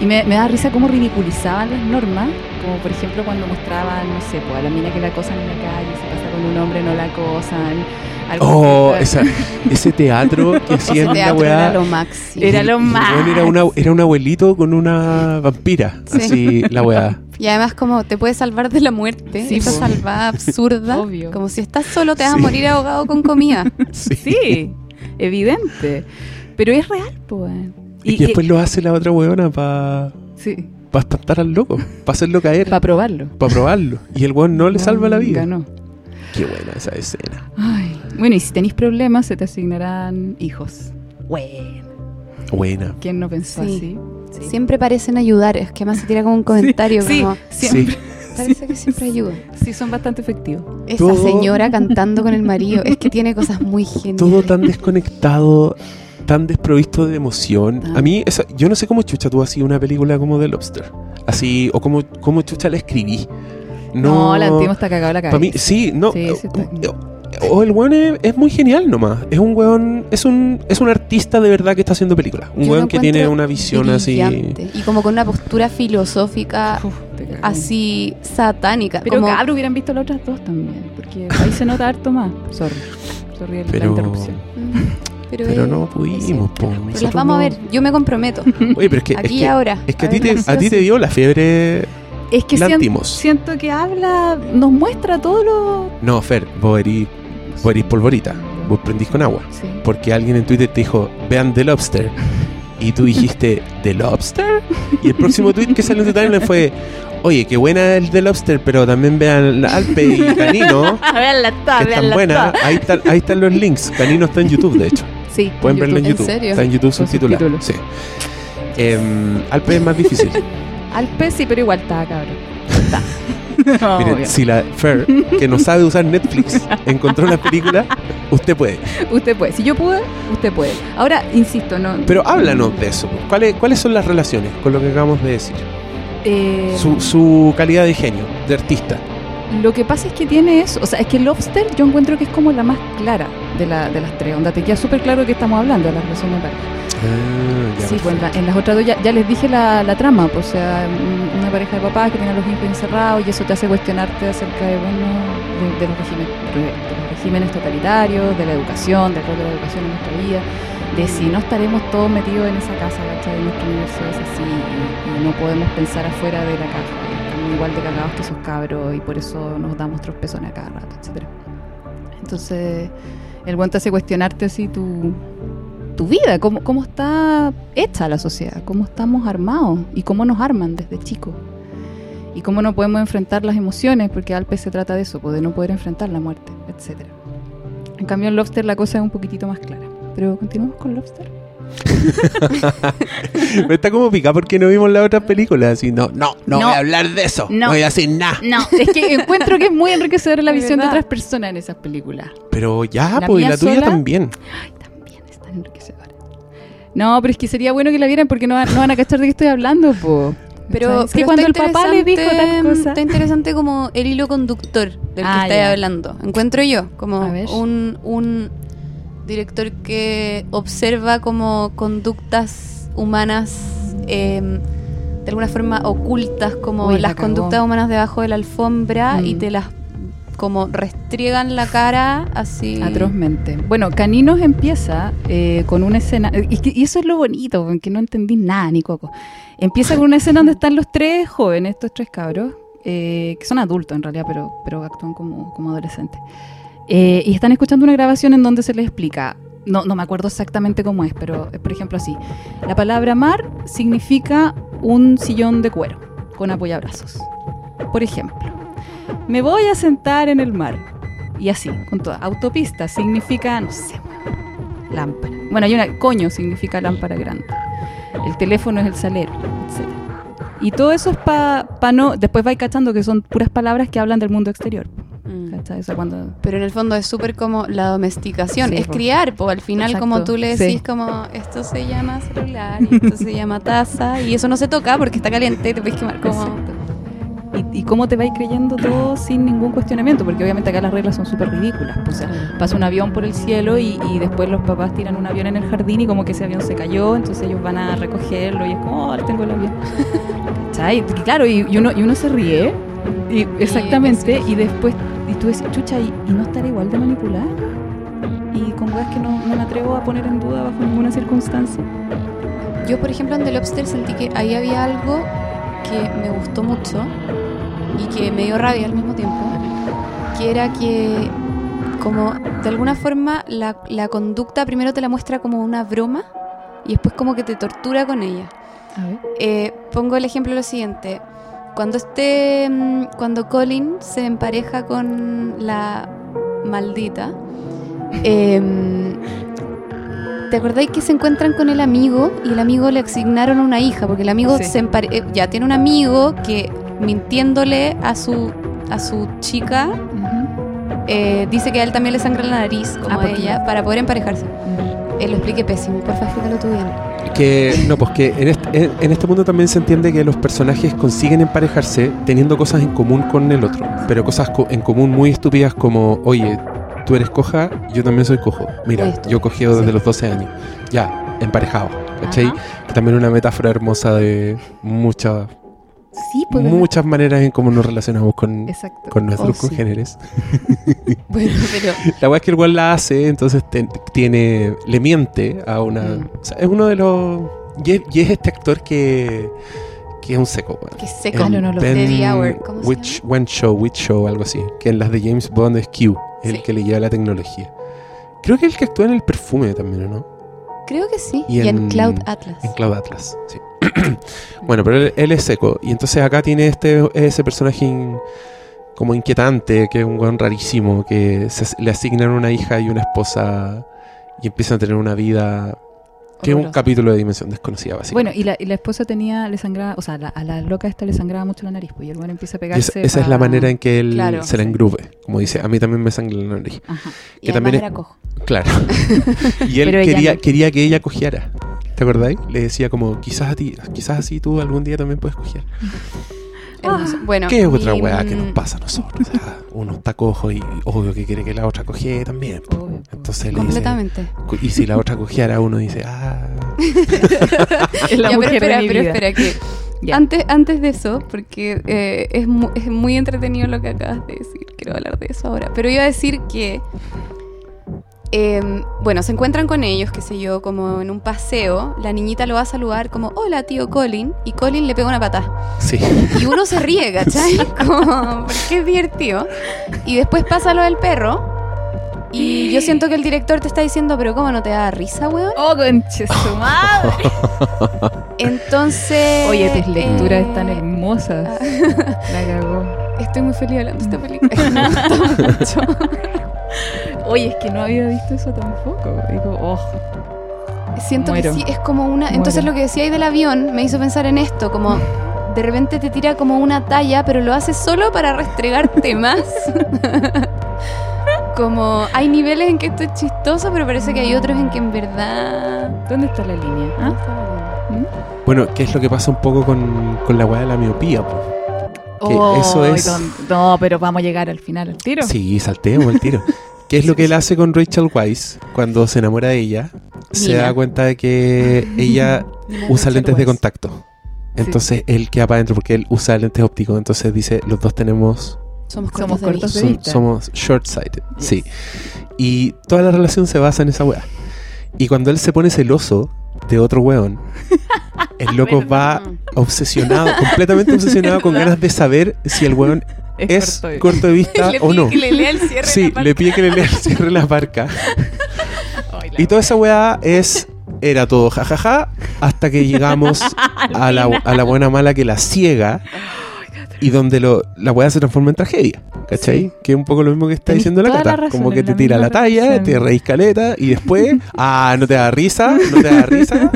Y me, me da risa cómo ridiculizaban las normas, como por ejemplo cuando mostraban, no sé, pues, a la mina que la acosan en la calle, se pasa con un hombre, no la acosan.
Oh, esa- ese teatro que hacían la
teatro
weá.
era lo máximo.
Era lo más.
Era, una- era un abuelito con una vampira.
Sí.
Así la weá.
Y además como te puede salvar de la muerte.
Sí,
esa
po.
salvada absurda.
Obvio.
Como si estás solo te vas
Sí.
a morir ahogado con comida.
Sí.
Sí, evidente. Pero es real, pues.
Y, después lo hace la otra weona para
sí,
espantar al loco, para hacerlo caer,
para probarlo.
para probarlo. Y el weón no le salva la vida.
Ganó.
Qué buena esa escena.
Ay, bueno, y si tenéis problemas, se te asignarán hijos. Bueno,
Buena.
¿quién no pensó
Sí.
así?
Siempre parecen ayudar. Es que además se tira como un comentario
sí,
como...
siempre.
Sí.
Parece que siempre ayuda.
Sí, son bastante efectivos.
Esa
Todo-
señora cantando con el marido. Es que tiene cosas muy geniales.
Todo tan desconectado, tan desprovisto de emoción.
Ah.
A mí, esa- yo no sé cómo chucha tú así una película como The Lobster. Así, o cómo, cómo chucha la escribí.
No, la antigua está cagada la cabeza.
Para mí, sí, no.
Sí, sí está-
o, el weón es, es muy genial nomás. Es un weón, es un, es un artista de verdad que está haciendo películas. Un
Yo
weón que tiene una visión así.
Y como con una postura filosófica
Uf,
así satánica.
Pero
como,
cabrón, hubieran visto las otras dos también. Porque ahí se nota harto más. Sorry. Sorry la
Pero,
interrupción.
Mm, Pero,
pero
es-
no
es
pudimos, po.
Pero las vamos a ver. Yo me comprometo.
Oye, pero es que, es
Aquí
que,
y ahora.
es que a,
A
ti te, a ti te dio la fiebre
Es que sien-
Lantimos.
siento que habla, nos muestra todo lo.
No, Fer, vos erís, vos erís polvorita. Vos prendís con agua.
Sí.
Porque alguien en Twitter te dijo, vean The Lobster. Y tú dijiste, ¿The Lobster? Y el próximo tweet que salió en tu timeline fue, oye, qué buena el The Lobster, pero también vean Alpe y Canino,
Veanla toda,
que están buenas. Ahí están, ahí están los links. Canino está en YouTube, de hecho.
Sí,
Pueden verlo en
¿En
YouTube.
serio?
Está en YouTube subtitulado. Sí. Em, Alpe es más difícil.
Al pez sí, pero igual está, cabrón. Está. No,
Miren, si la Fer, que no sabe usar Netflix, encontró una película, usted puede.
Usted puede. Si yo pude, usted puede. Ahora, insisto, no.
Pero háblanos de eso. ¿Cuáles, ¿Cuáles son las relaciones con lo que acabamos de decir?
eh,
Su, su calidad de genio, de artista.
Lo que pasa es que tiene eso. O sea, es que Lobster yo encuentro que es como la más clara de, la, de las tres. Onda, te queda súper claro de que estamos hablando de las relaciones de pareja.
Ah,
Sí, pues en, la- en las otras dos ya, ya les dije la, la trama, pues, o sea, un- una pareja de papás que tiene los hijos encerrados y eso te hace cuestionarte acerca de, bueno, de, de los, regímenes, de los regímenes totalitarios, de la educación, del rol de la educación en nuestra vida, de si no estaremos todos metidos en esa casa, ¿cachai? Nuestro universo es así y, y no podemos pensar afuera de la caja, igual de cagados que esos cabros y por eso nos damos tropezones a cada rato, etcétera. Entonces, el buen te hace cuestionarte así tu, tu vida, cómo, cómo está hecha la sociedad, cómo estamos armados y cómo nos arman desde chicos. Y cómo no podemos enfrentar las emociones, porque Alpe se trata de eso, pues, de no poder enfrentar la muerte, etc. En cambio, en Lobster la cosa es un poquitito más clara. Pero continuamos con Lobster.
Pero está como pica porque no vimos la otra película. Así, no, no, no,
No.
voy a hablar de eso. No,
No.
voy a decir nada.
No, es que encuentro que es muy enriquecedora la visión de
verdad.
otras personas en esas películas.
Pero ya,
La
pues, y
mía
la tuya
sola.
también.
Ay, también es tan enriquecedora. No, pero es que sería bueno que la vieran porque no, van- no van a cachar de qué estoy hablando, po.
Pero,
Es que
pero
cuando el
está
papá le dijo tal
interesante-
cosa.
Está interesante como el hilo conductor del
Ah,
que estáis
ya.
hablando. Encuentro yo, como
A ver.
un, un director que observa como conductas humanas eh, de alguna forma ocultas, como
Uy,
las conductas humanas debajo de la alfombra y
Mm.
te las como restriegan la cara así.
Atrozmente. Bueno, Caninos empieza eh, con una escena, y, que- y eso es lo bonito, porque no entendí nada, ni coco. Empieza con una escena donde están los tres jóvenes, estos tres cabros, eh, que son adultos en realidad, pero, pero actúan como, como adolescentes. Eh, y están escuchando una grabación en donde se les explica, no, no me acuerdo exactamente cómo es, pero es por ejemplo así. La palabra mar significa un sillón de cuero con apoyabrazos. Por ejemplo, me voy a sentar en el mar. Y así, con toda. Autopista significa, no sé, lámpara. Bueno, hay una, coño significa lámpara grande. El teléfono es el salero, etc. Y todo eso es para pa no. Después vais cachando que son puras palabras que hablan del mundo exterior.
Mm.
O sea, cuando.
Pero en el fondo es súper como la domesticación,
Sí,
es criar, pues al final
Exacto,
como tú le
sí.
decís como esto se llama celular y esto se llama taza y eso no se toca porque está caliente y te puedes quemar como...
¿Y, y cómo te vais creyendo todo sin ningún cuestionamiento? Porque obviamente acá las reglas son súper ridículas. o sea, pasa un avión por el cielo y, y después los papás tiran un avión en el jardín y como que ese avión se cayó, entonces ellos van a recogerlo y es como, oh, tengo el avión. ¿Cachai? Claro, y, y uno, y uno se ríe, y, exactamente, y después, y tú decís, chucha, ¿y, y no estar igual de manipular? Y con cosas que no, no me atrevo a poner en duda bajo ninguna circunstancia.
Yo por ejemplo en The Lobster sentí que ahí había algo que me gustó mucho y que me dio rabia al mismo tiempo, que era que como de alguna forma la, la conducta primero te la muestra como una broma y después como que te tortura con ella.
A ver.
Eh, pongo el ejemplo lo siguiente. Cuando este, mm, cuando Colin se empareja con la maldita, em, ¿te acordáis que se encuentran con el amigo y el amigo le asignaron una hija? Porque el amigo
Sí.
se empare- eh, ya tiene un amigo que mintiéndole a su a su chica eh, dice que a él también le sangra la nariz como
Ah,
a
porque-
ella para poder emparejarse. Eh, lo expliqué pésimo, por favor, explícalo tú bien.
Que, no, pues que en este, en, en este mundo también se entiende que los personajes consiguen emparejarse teniendo cosas en común con el otro. Pero cosas co- en común muy estúpidas como, oye, tú eres coja, yo también soy cojo. Mira, yo cogí desde
sí.
los 12 años. Ya, emparejado. ¿Cachai? Que también una metáfora hermosa de muchas
Sí, pues.
muchas maneras en cómo nos relacionamos con,
Exacto.
con nuestros
Oh, sí.
congéneres.
Bueno, pero
La weá es que el weón la hace, entonces te- tiene, le miente a una.
Mm.
o sea, es uno de los. Y es, y es este actor que. que es un seco, weón.
que seco.
No, no
De Hour, ¿cómo se
Witch, One Show, Witch Show, algo así. Que en las de James Bond es Q, el
Sí.
que le lleva la tecnología. Creo que el que actúa en el perfume también, ¿o no?
Creo que sí.
Y
Y, en,
en-
Cloud Atlas.
En Cloud Atlas, sí. bueno, pero él, es seco. Y entonces acá tiene este ese personaje como inquietante, que es un weón rarísimo, que le asignan una hija y una esposa y empiezan a tener una vida que es un capítulo de dimensión desconocida,
Bueno,
básicamente.
y la, y la esposa tenía, le sangraba, o sea, la- a la loca esta le sangraba mucho la nariz, pues, y el bueno empieza a pegarse.
esa, esa es la manera en que él
Claro,
se la engrube. Como dice, a mí también me sangra la nariz.
Ajá.
y
que también es-
era cojo.
Claro. y él quería,
no.
quería que ella cogiera. ¿Te acordáis? Le decía como, quizás a ti, quizás así tú algún día también puedes coger.
Hermoso. Bueno,
¿Qué es otra
y,
weá que nos
mm,
pasa a nosotros? O sea, uno está cojo y obvio que quiere que la otra cogiera también.
Obvio.
Entonces le
Completamente.
y si la otra cogiera, uno dice, ah,
Es la
Ya, pero
mujer
espera,
de mi
pero
vida.
espera, que antes, antes de eso, porque eh, es, mu- es muy entretenido lo que acabas de decir, quiero hablar de eso ahora, pero iba a decir que, eh, bueno, se encuentran con ellos, qué sé yo, como en un paseo, la niñita lo va a saludar como, hola tío Colin, y Colin le pega una patada.
sí.
Y uno se ríe, ¿cachai? Como, porque es divertido. Y después pasa lo del perro. Y yo siento que el director te está diciendo, pero ¿cómo no te da risa, weón?
¡Oh, conche su madre!
Entonces...
Oye, tus lecturas
eh,
están hermosas. La cagó.
Estoy muy feliz hablando de esta película. Me gustó mucho.
Oye, es que no había visto eso tampoco. Digo, oh.
Siento
Muero.
que sí, es como una... Entonces
Muero.
lo que decía ahí del avión me hizo pensar en esto, como... De repente te tira como una talla, pero lo hace solo para restregarte más. como hay niveles en que esto es chistoso, pero parece que hay otros en que en verdad...
¿Dónde está la línea? ¿Ah? ¿Mm?
Bueno, ¿qué es lo que pasa un poco con, con la weá de la miopía? po? Que eso
Ay,
es-
don- No, pero vamos a llegar al final al tiro.
Sí, salteemos el tiro. ¿Qué es lo que él hace con Rachel Weisz cuando se enamora de ella? se da cuenta de que ella usa
Rachel
lentes de contacto. Entonces él queda para adentro porque él usa lentes ópticos. Entonces dice, los dos tenemos
Somos
Somos
cortos de
de
somos short-sighted,
Yes.
sí. Y toda la relación se basa en esa weá. Y cuando él se pone celoso de otro weón, el loco va obsesionado, completamente obsesionado con ganas de saber si el weón es
corto de-
corto de vista
Le
o no.
que le lea el cierre
Sí,
la
le pide que le lea el cierre de la barca.
La
Y toda esa weá es. Era todo jajaja hasta que llegamos a la, a la buena mala que la ciega y donde lo, la weá se transforma en tragedia. ¿Cachai?
Sí.
Que es un poco lo mismo que está
Tenés
diciendo la cata.
la razón,
Como que te tira la talla, te reís caleta y después, ah, no te da risa, no te da risa.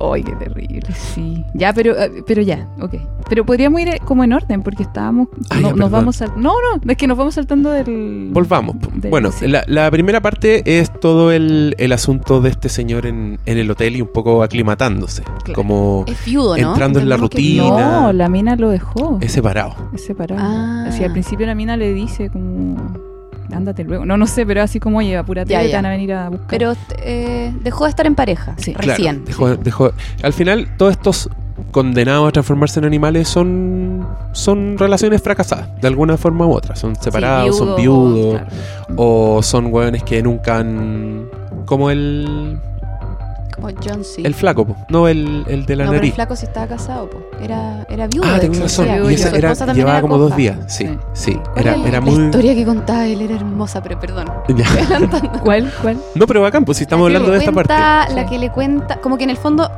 Ay, qué terrible, sí. Ya, pero, eh, pero ya, ok. Pero podríamos ir eh, como en orden, porque estábamos. No,
ya,
nos vamos sal- No, no, es que nos vamos saltando del.
Volvamos.
del-
Bueno,
sí.
la, la primera parte es todo el, el asunto de este señor en, en el hotel y un poco aclimatándose.
Claro.
Como
Es viudo, ¿no?
Entrando en la rutina.
No, la mina lo dejó.
es separado.
Es separado.
Ah.
Así al principio la mina le dice como. Ándate luego. No, no sé, pero así como, oye, apúrate,
Ya,
te van a venir a buscar.
Pero eh, dejó de estar en pareja.
Sí.
Recién.
Claro, dejó- dejó- al final, todos estos condenados a transformarse en animales son, son relaciones fracasadas, de alguna forma u otra. Son separados, son viudos,
claro.
o son hueones que nunca han. Como el.
Como John C.
El flaco, po. no el, el de la
no, pero el
nariz.
flaco sí estaba casado, po. Era, era viudo.
Ah,
hecho,
razón. Y esa era, llevaba
era
como dos días. Sí,
Sí.
sí.
¿Cuál
Era,
la,
era
la
muy.
historia que contaba él era hermosa, pero perdón.
Ya.
¿Cuál? ¿Cuál?
No, pero bacán, pues si estamos
La
hablando de esta
cuenta-
parte.
La que le cuenta, como que en el fondo,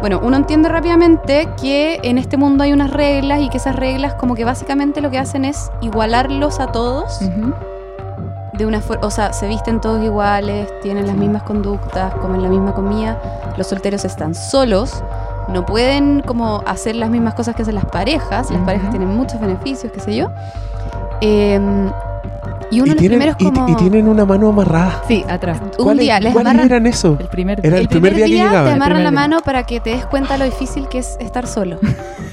bueno, uno entiende rápidamente que en este mundo hay unas reglas y que esas reglas como que básicamente lo que hacen es igualarlos a todos
Ujú.
De una forma, o sea, se visten todos iguales, tienen las mismas conductas, comen la misma comida, los solteros están solos, no pueden como hacer las mismas cosas que hacen las parejas, las parejas tienen muchos beneficios, qué sé yo. Em, y uno
Y
de los
tienen,
primeros como...
y tienen una mano amarrada.
Sí, atrás.
un
¿Cuáles-
día les
¿Cuáles
amarran
eran eso?
El primer
Era el primer día que llegaban.
te
El
amarran la
día.
mano para que te des cuenta lo difícil que es estar solo.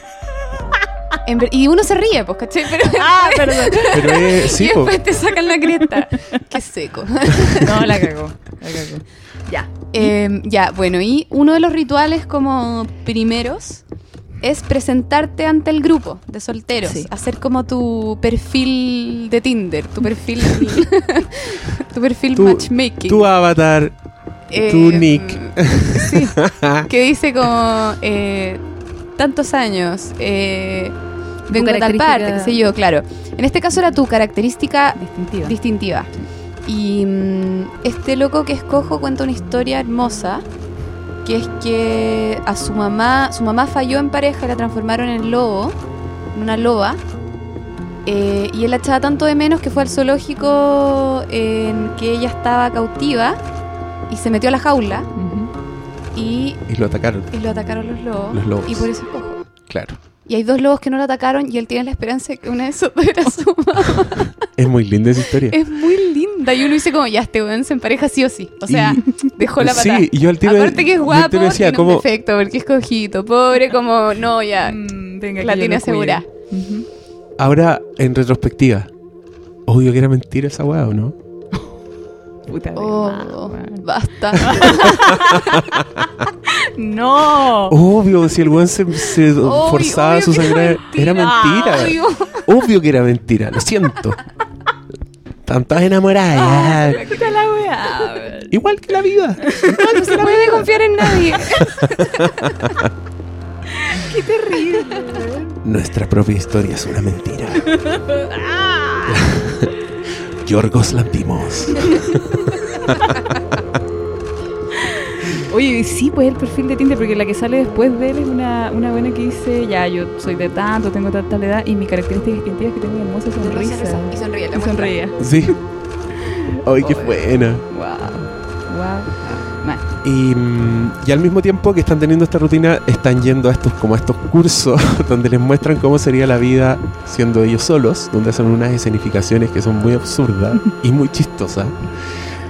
En ver- y uno se ríe, pues, ¿cachai? Pero,
Ah, perdón.
Pero es, sí,
y
po.
después te sacan la cresta. Qué seco.
No, la cagó. La cagó. Ya.
Eh, ya, bueno, y uno de los rituales como primeros es presentarte ante el grupo de solteros,
Sí.
hacer como tu perfil de Tinder, tu perfil, tu perfil
Tu-
matchmaking.
Tu avatar,
Eh,
tu nick.
Sí, que dice como eh, tantos años, eh, vengo a tal parte, qué sé yo, claro. En este caso era tu característica
Distintiva.
distintiva. Y mm, este loco que escojo cuenta una historia hermosa, que es que a su mamá, su mamá falló en pareja y la transformaron en lobo, en una loba. eh, y él la echaba tanto de menos que fue al zoológico en que ella estaba cautiva y se metió a la jaula y,
Y lo atacaron,
y lo atacaron los lobos.
Los lobos.
Y por eso es cojo.
claro.
Y hay dos lobos que no lo atacaron y él tiene la esperanza de que una de esos dos era su mamá.
Es muy linda esa historia.
Es muy linda. Y uno dice como, ya, este weón se empareja sí o sí. O sea, dejó la patada.
Sí, y yo al tiro
Aparte que es guapo, tiene
como,
un defecto porque es cojito. Pobre, como, no, ya.
Mm, venga,
La tiene asegurada.
Ahora en retrospectiva, obvio que era mentira esa weá, ¿o no?
Puta de
Oh,
weón.
basta.
No.
Obvio, si el weón se, se
Obvio,
forzaba
obvio
su
era
sangre, era mentira.
Obvio.
Obvio que era mentira, lo siento. Están todas enamoradas.
la weá. weón.
Igual que la vida.
No se puede confiar en nadie.
Qué terrible.
Nuestra propia historia es una mentira. Yorgos Lantimos.
Oye, sí, pues el perfil de Tinder, porque la que sale después de él es una, una buena que dice, ya, yo soy de tanto, tengo tanta edad, y mi característica distintiva es que tengo una hermosa sonrisa.
Y sonríe, la
Y sonreía.
Sí. Ay, qué
Oye.
buena.
Wow. Wow.
Y, mm, y al mismo tiempo que están teniendo esta rutina, están yendo a estos como a estos cursos donde les muestran cómo sería la vida siendo ellos solos, donde hacen unas escenificaciones que son muy absurdas y muy chistosas.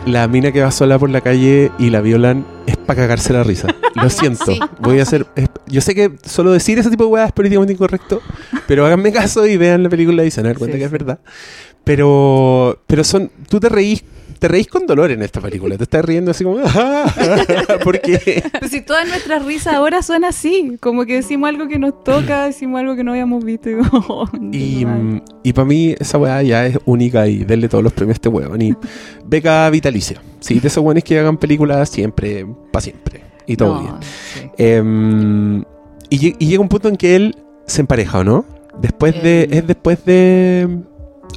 La mina que va sola por la calle y la violan es para cagarse la risa. Lo siento.
Sí.
Voy a hacer. es- yo sé que solo decir ese tipo de weas es políticamente incorrecto, pero háganme caso y vean la película y se van a dar cuenta
Sí,
que es verdad. Pero, pero son. Tú te reís te reís con dolor en esta película. Te estás riendo así como. "Ah", Porque.
Pues si todas nuestras risas ahora son así, como que decimos algo que nos toca, decimos algo que no habíamos visto. Y, como,
Y, para mí esa weá ya es única y denle todos los premios a este weón. Y beca vitalicia. Sí, de esos weones que hagan películas siempre, para siempre. Y todo
No,
bien.
sí.
Em, y llega un punto en que él se empareja, ¿o no? Después de.
Em.
Es después de.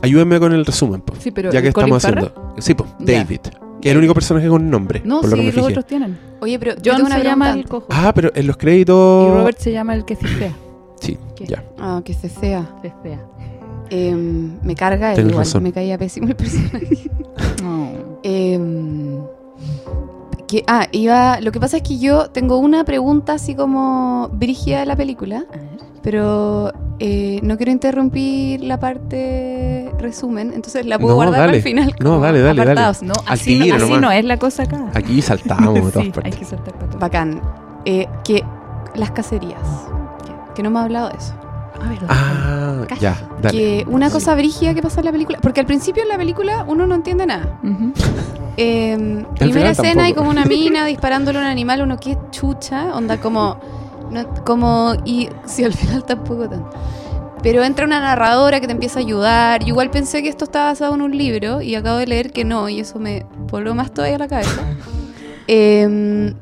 Ayúdenme con el resumen, po,
Sí, pero
ya que
¿el Colin
estamos haciendo. Sí, pues,
Ya.
David. Que es el único personaje con nombre.
No,
por lo que
sí,
me
los
fijé.
otros tienen.
Oye, pero yo
John
tengo una
se llama el cojo.
Ah, pero en los créditos.
y Robert se llama el que cicea.
Sí,
¿Qué?
ya.
Ah, que cecea.
Cicea.
Em, me carga
Tienes
igual.
razón.
Me caía pésimo el personaje.
No.
Em, que, ah, iba. Lo que pasa es que yo tengo una pregunta así como brígida de la película,
A ver.
pero eh, no quiero interrumpir la parte resumen, entonces la puedo
No,
guardar
dale.
el final.
No, dale, dale, dale.
apartados.
No,
Al
así, no, así no es la cosa acá.
Aquí saltamos de todas
sí, hay que saltar para todo.
Bacán. Eh, que las cacerías. Que no me ha hablado de eso.
A ver,
Ah,
Calla.
ya, dale.
Que una cosa brígida que pasa en la película. Porque al principio en la película uno no entiende nada. Eh,
final
primera escena hay como una mina disparándole a un animal, uno que chucha, onda como, no- como y si al final tampoco tanto. Pero entra una narradora que te empieza a ayudar. Yo igual pensé que esto estaba basado en un libro y acabo de leer que no y eso me voló más todavía a la cabeza. Eh,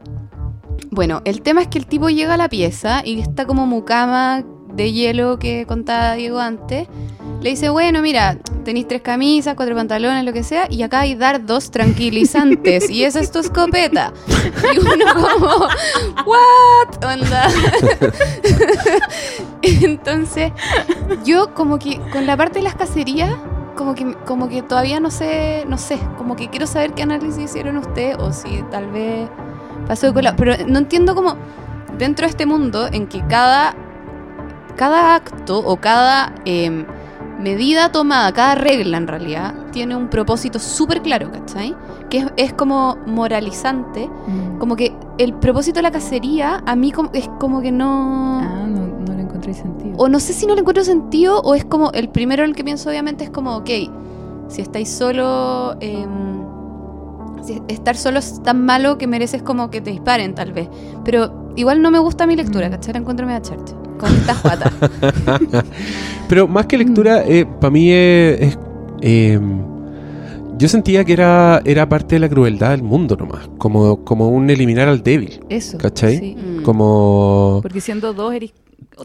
bueno, el tema es que el tipo llega a la pieza y está como mucama de hielo que contaba Diego antes. Le dice, bueno, mira, tenéis tres camisas, cuatro pantalones, lo que sea, y acá hay dardos tranquilizantes, y esa es tu escopeta. Y uno como, ¿what? Onda. Entonces, yo como que con la parte de las cacerías, como que, como que todavía no sé, no sé, como que quiero saber qué análisis hicieron ustedes, o si tal vez pasó con la... Pero no entiendo cómo, dentro de este mundo en que cada, cada acto o cada... em, medida tomada, cada regla en realidad, tiene un propósito súper claro, ¿cachai? Que es, es como moralizante.
Mm.
Como que el propósito de la cacería a mí como- es como que no...
Ah, no, no le encontré sentido.
O no sé si no le encuentro sentido o es como... El primero en el que pienso obviamente es como, ok, si estáis solo... si estar solo es tan malo que mereces como que te disparen tal vez. Pero igual no me gusta mi lectura,
Mm.
¿cachai? La encuentro media charcha. Con esta juata.
Pero más que lectura,
Mm.
para mí es. es, eh, yo sentía que era, era parte de la crueldad del mundo nomás. Como, como un eliminar al débil.
Eso.
¿Cachai?
Sí.
Mm.
Como.
Porque siendo dos eres...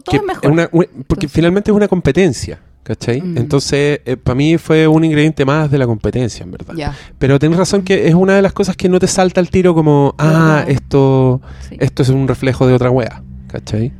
Todo es mejor.
una- porque
Entonces-
finalmente es una competencia. ¿Cachai?
Mm.
Entonces, para mí fue un ingrediente más de la competencia, en verdad.
ya.
Pero tenés razón que es una de las cosas que no te salta al tiro como, ah,
Verdad.
esto,
Sí.
esto es un reflejo de otra wea. ¿Cachai?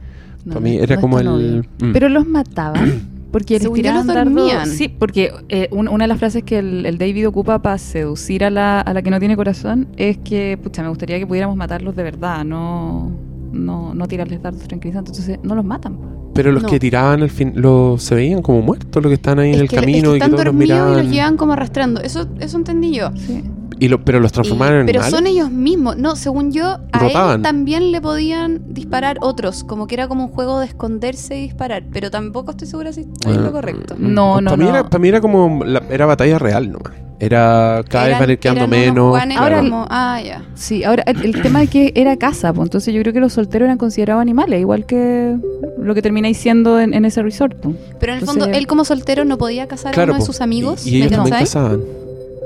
No,
para mí
no-
era
no
como el... mm.
Pero los mataban. Porque les tiraban
los dormían.
Sí, porque eh, un- una de las frases que el, el David ocupa para seducir a la, a la que no tiene corazón es que, pucha, me gustaría que pudiéramos matarlos de verdad, no, no, no tirarles dardos tranquilizantes. Entonces, no los matan.
Pero los
No.
que tiraban al fin, los se veían como muertos, los que están ahí en
Es
el
que, es
camino y que
están
todos los
dormidos y los llevan como arrastrando. Eso, eso entendí yo.
Sí.
Y lo- pero los transformaron
Y- pero
en
son
animales.
ellos mismos. No, según yo, a
Rotaban.
él también le podían disparar otros. Como que era como un juego de esconderse y disparar. Pero tampoco estoy segura si
Ah.
lo correcto.
No, no,
Para mí,
no.
era, para mí era como, la- era batalla real nomás. Era, cada vez
Eran-
van a ir quedando menos.
Juanes
Ahora-
como, ah, ya.
Sí, ahora el, el tema es que era casa, pues entonces yo creo que los solteros eran considerados animales, igual que lo que termináis siendo en, en ese resort. pues.
Pero en el
Entonces-
fondo, él como soltero no podía casar
Claro,
a uno de sus amigos.
Y, y ellos
¿me
también.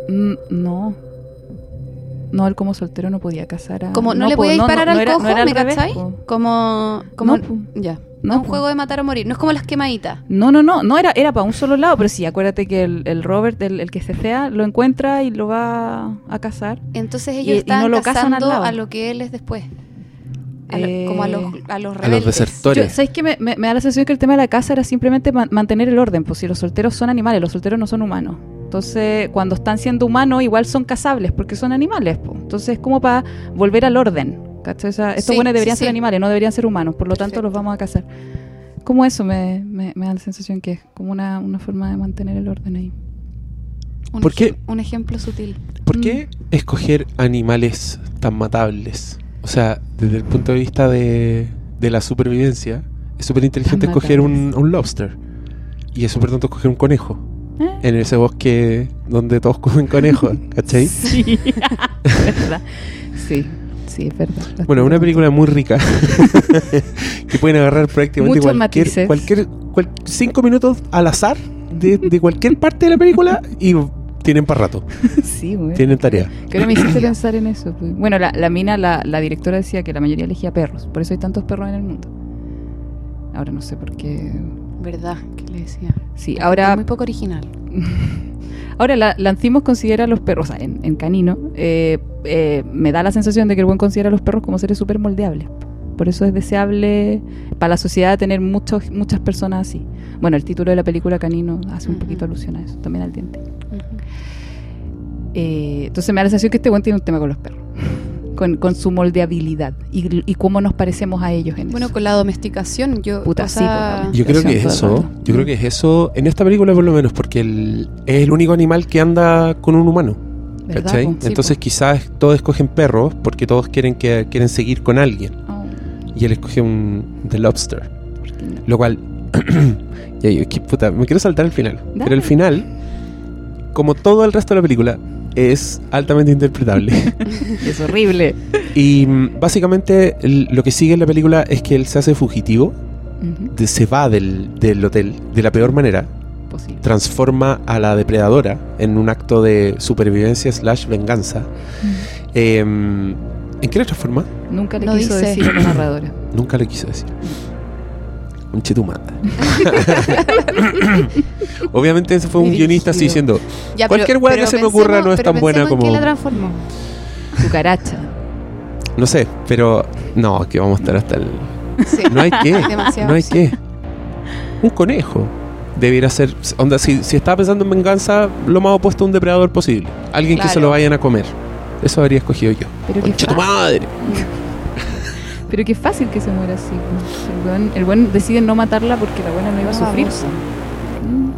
Mm, No. No, él como soltero no podía casar a...
Como no,
no,
le
po,
podía
no,
disparar
no, no
al
era- no
cojo,
era
¿me
revés,
cachai?
po.
Como, como ya.
No,
No, un juego de matar o morir. No es como las quemaditas.
No, no, no, no era, era para un solo lado, pero sí, acuérdate que el, el Robert, el, el que se fea, lo encuentra y lo va a cazar.
Entonces
Y-
ellos
y no lo al
cazando
lado.
a lo que él es después. A lo-
Eh,
como a los, a los
A
rebeldes.
los desertores.
Yo, ¿Sabes qué? Me, me- me da la sensación que el tema de la casa era simplemente man- mantener el orden, pues si los solteros son animales, los solteros no son humanos. Entonces, cuando están siendo humanos, igual son cazables porque son animales. Entonces, es como para volver al orden. ¿cachai? O sea, estos
Sí,
buenos deberían
sí,
ser
sí.
animales, no deberían ser humanos. Por lo tanto, los vamos a cazar. Como eso me, me- me da la sensación que es como una, una forma de mantener el orden ahí.
Un,
¿Por qué?
un ejemplo sutil.
¿Por qué escoger animales tan matables? O sea, desde el punto de vista de, de la supervivencia, es súper inteligente escoger un lobster. Y es súper tonto escoger un conejo.
Eh.
En ese bosque donde todos comen conejos, ¿cachai?
Sí, es verdad. Sí, sí, es verdad.
Bueno, una película muy rica que pueden agarrar prácticamente
Muchos
cualquier,
matices.
cualquier cual- cinco minutos al azar de, de cualquier parte de la película y tienen para rato,
Sí, güey.
tienen tarea.
Que ahora me hiciste pensar en eso. pues. Bueno, la, la mina, la, la directora decía que la mayoría elegía perros. Por eso hay tantos perros en el mundo. Ahora no sé por qué.
¿Verdad? ¿Qué le decía?
Sí,
Es
ahora,
Muy poco original.
ahora la, Lancimos considera a los perros, o sea, en, en canino, eh, eh, me da la sensación de que el buen considera a los perros como seres súper moldeables. Por eso es deseable para la sociedad tener muchos, muchas personas así. Bueno, el título de la película Canino hace un poquito alusión a eso, también al diente. Eh, entonces me da la sensación que este buen tiene un tema con los perros. Con, con su moldeabilidad y, y cómo nos parecemos a ellos en
Bueno,
eso.
con la domesticación, yo.
Puta, sí,
Yo creo que es eso, yo creo que es eso en esta película por lo menos, porque el- es el único animal que anda con un humano,
¿Verdad,
¿cachai?
Sí,
Entonces quizás todos escogen perros porque todos quieren que quieren seguir con alguien
Oh,
y él escoge un The Lobster. Lo cual. ya, yo, que puta, me quiero saltar el final.
Dale.
Pero el final, como todo el resto de la película, es altamente interpretable.
Es horrible.
y mm, básicamente lo que sigue en la película es que él se hace fugitivo, de- se va del, del hotel de la peor manera,
Posible.
transforma a la depredadora en un acto de supervivencia slash venganza. Eh, ¿En qué la transforma?
Nunca le
No
quiso
dice.
decir a la narradora.
Nunca le quiso decir. Un chetumada. Obviamente ese fue un guionista así diciendo,
ya,
Cualquier weá que se me ocurra no es tan buena como-
¿Qué la transformó?
Cucaracha.
no sé, pero no, que vamos a estar hasta el...
Sí.
No hay que,
Demasiado,
no hay que. Un conejo. Debiera ser, onda, si, si estaba pensando en venganza, lo más opuesto a un depredador posible. Alguien que se lo vayan a comer. Eso habría escogido yo.
Pero qué,
Concha tu madre.
Pero qué fácil que se muera así. El buen, el buen decide no matarla porque la buena no iba a
Ah,
sufrir.
babosa.
Mm,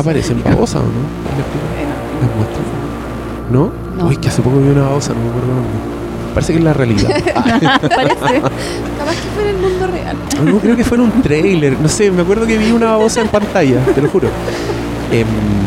¿Aparecen babosas o no? En la película.
bueno,
Las muestran. ¿No?
No.
Uy, que hace poco vi una babosa, no me acuerdo dónde. Parece que es la realidad.
Parece.
Capaz que fue en el mundo real.
Ah, No, creo que fue en un trailer. No sé, me acuerdo que vi una babosa en pantalla, te lo juro. Bueno,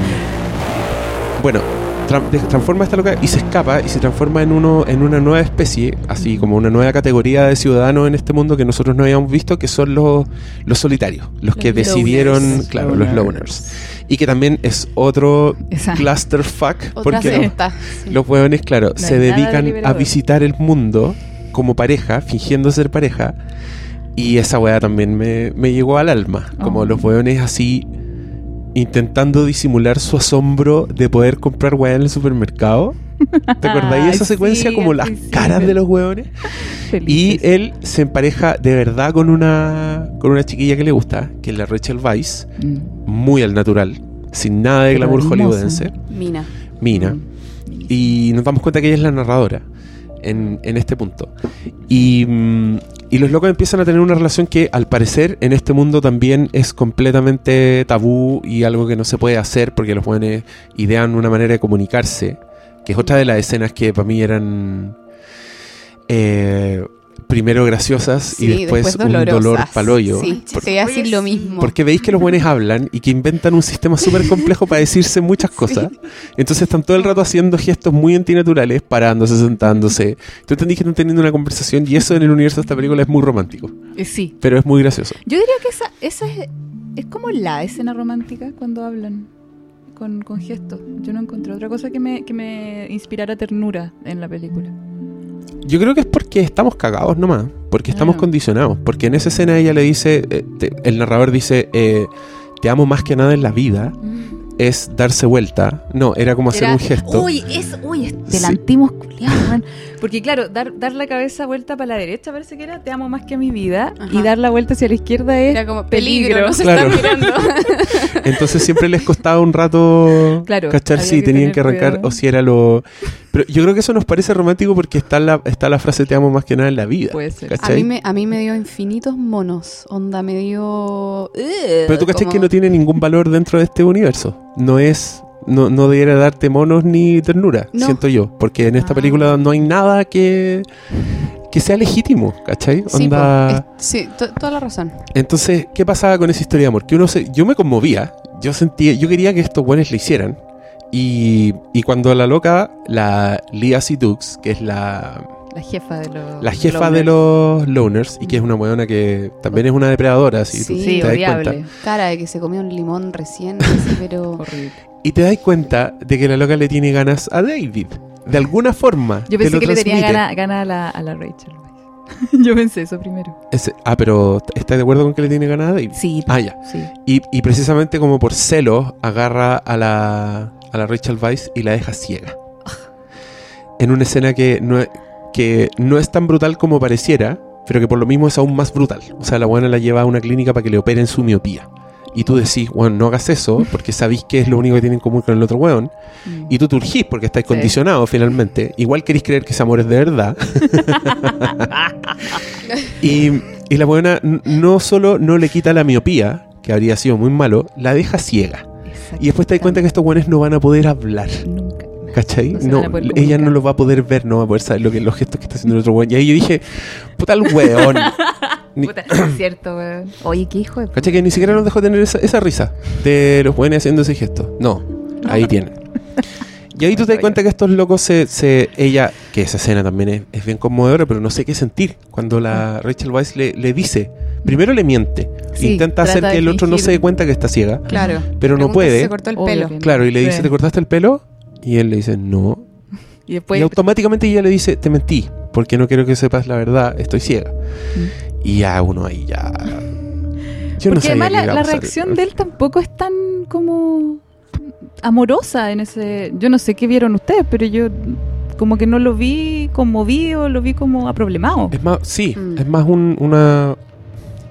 tra- transforma esta loca y se escapa y se transforma en uno en una nueva especie, así como una nueva categoría de ciudadanos en este mundo que nosotros no habíamos visto, que son los, los solitarios, los que
Los
decidieron,
loners.
claro, los
Loners.
Y que también es otro clusterfuck,
Otra
porque
secta. sí.
los hueones, claro,
No
se dedican a visitar el mundo como pareja, fingiendo ser pareja. Y esa weá también me, me llegó al alma. Como
Oh.
los hueones así intentando disimular su asombro de poder comprar weá en el supermercado. ¿Te acordáis de esa secuencia?
sí,
como las caras de los hueones. Y él se empareja de verdad con una, con una chiquilla que le gusta, que es la Rachel Weisz,
Mm.
muy al natural, sin nada de
Pero
glamour
hermosa.
hollywoodense.
Mina.
Mina.
Mm.
Y nos damos cuenta que ella es la narradora en, en este punto. Y, mm, y los locos empiezan a tener una relación que al parecer en este mundo también es completamente tabú y algo que no se puede hacer porque los jóvenes idean una manera de comunicarse, que es otra de las escenas que para mí eran eh, primero graciosas y después,
después
un dolor paloyo.
Sí,
Por-
te iba a decir lo mismo.
porque veis que los buenos hablan y que inventan un sistema súper complejo para decirse muchas cosas. Entonces están todo el rato haciendo gestos muy antinaturales, parándose, sentándose. Tú entendís que están teniendo una conversación y eso en el universo de esta película es muy romántico.
Eh, sí.
Pero es muy gracioso.
Yo diría que esa, esa es, es como la escena romántica cuando hablan con, con gestos. Yo no encontré otra cosa que me, que me inspirara ternura en la película.
Yo creo que es porque estamos cagados nomás. Porque estamos
Ah.
condicionados. Porque en esa escena ella le dice, eh, te- el narrador dice, eh, te amo más que nada en la vida. Es darse vuelta. No, era como hacer
Era-
un gesto.
Uy, es, uy, es
Sí.
delantimos man. Porque claro, dar, dar la cabeza vuelta para la derecha parece que era te amo más que a mi vida.
Ajá.
Y dar la vuelta hacia la izquierda es
Era como peligro,
Claro.
mirando.
Entonces siempre les costaba un rato
Claro,
cachar si
que
tenían que arrancar
cuidado.
o si era lo... Pero yo creo que eso nos parece romántico porque está la, está la frase te amo más que nada en la vida.
Puede ser.
A mí, me, a mí me dio infinitos monos. Onda, me dio.
Pero tú cachai que no tiene ningún valor dentro de este universo. No es... No, no debiera darte monos ni ternura,
No.
siento yo. Porque en esta
Ah.
película no hay nada que, que sea legítimo, ¿cachai?
Sí,
Onda-
po, es- sí, to- toda la razón.
Entonces, ¿qué pasaba con esa historia de amor? Que uno se, yo me conmovía, yo sentía, yo quería que estos buenos le hicieran. Y, y cuando la loca, la Lia Dukes, que es la,
La jefa de los.
la jefa
loners.
de los loners, y que es una weona que también es una depredadora, si tú
Sí,
Sí,
te das
odiable.
cuenta.
Cara de que se comió un limón recién, así, pero...
Horrible.
Y te das cuenta de que la loca le tiene ganas a David. De alguna forma.
Yo pensé que le tenía
transmite.
gana, gana a, la, a la Rachel. Yo pensé eso primero.
Ese- ah, pero ¿estás de acuerdo con que le tiene ganas a David?
Sí.
Ah, ya.
Sí.
Y, y precisamente como por celos, agarra a la, a la Rachel Weisz y la deja ciega. En una escena que no, es- que no es tan brutal como pareciera, pero que por lo mismo es aún más brutal. O sea, la buena la lleva a una clínica para que le operen su miopía. Y tú decís, bueno, no hagas eso, porque sabéis que es lo único que tiene en común con el otro weón.
Mm.
Y tú te urgís porque estáis
Sí.
condicionados finalmente. Igual queréis creer que ese amor es de verdad. y, y la buena no solo no le quita la miopía, que habría sido muy malo, la deja ciega. Y después te das cuenta que estos buenos no van a poder hablar.
Nunca.
¿Cachai?
No
No, ella no lo va a poder ver, no va a poder saber lo que, los gestos que está haciendo el otro weón. Y ahí yo dije, puta el weón. Ni-
Puta, es cierto, weón. Oye, qué hijo de.
¿Cachai? Que ni siquiera nos dejó tener esa, esa risa de los buenos haciendo ese gesto. No, ahí tienen. Y ahí tú te das cuenta que estos locos se, se- Ella, que esa escena también es, es bien conmovedora, pero no sé qué sentir. Cuando la Rachel Weisz le, le dice. Primero le miente.
Sí,
intenta hacer que el otro no se dé cuenta que está ciega.
Claro.
Pero no
si
puede.
Se cortó el
Obvio
pelo.
Claro, y le dice. ¿te cortaste el pelo? Y él le dice, no.
Y después.
y automáticamente ella le dice, te mentí, porque no quiero que sepas la verdad, estoy ciega. Y ya uno ahí ya... Yo no
Porque
sabía
además la, reacción de él tampoco es tan como amorosa en ese. Yo no sé qué vieron ustedes, pero yo como que no lo vi conmovido, lo vi como aproblemado.
Es más, sí,
Mm.
es más un- una...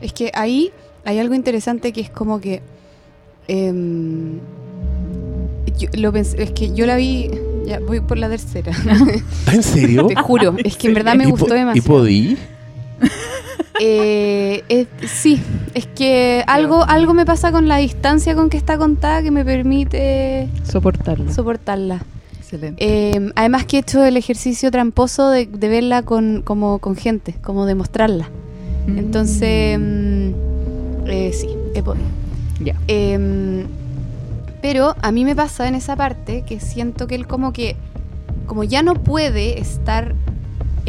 Es que ahí hay algo interesante que es como que. em, yo lo pensé- es que yo la vi. Ya, voy por la tercera.
¿En serio?
Te juro. Es que en verdad me
¿Y
gustó
po- ¿Y
demasiado.
podí?
Eh, es- sí, es que algo, algo me pasa con la distancia con que está contada que me permite soportarla.
Excelente.
Eh, además que he hecho el ejercicio tramposo de, de verla con, como, con gente, como de mostrarla.
Mm.
Entonces, mm, eh, sí, he podido. Em, pero a mí me pasa en esa parte que siento que él como que, como ya no puede estar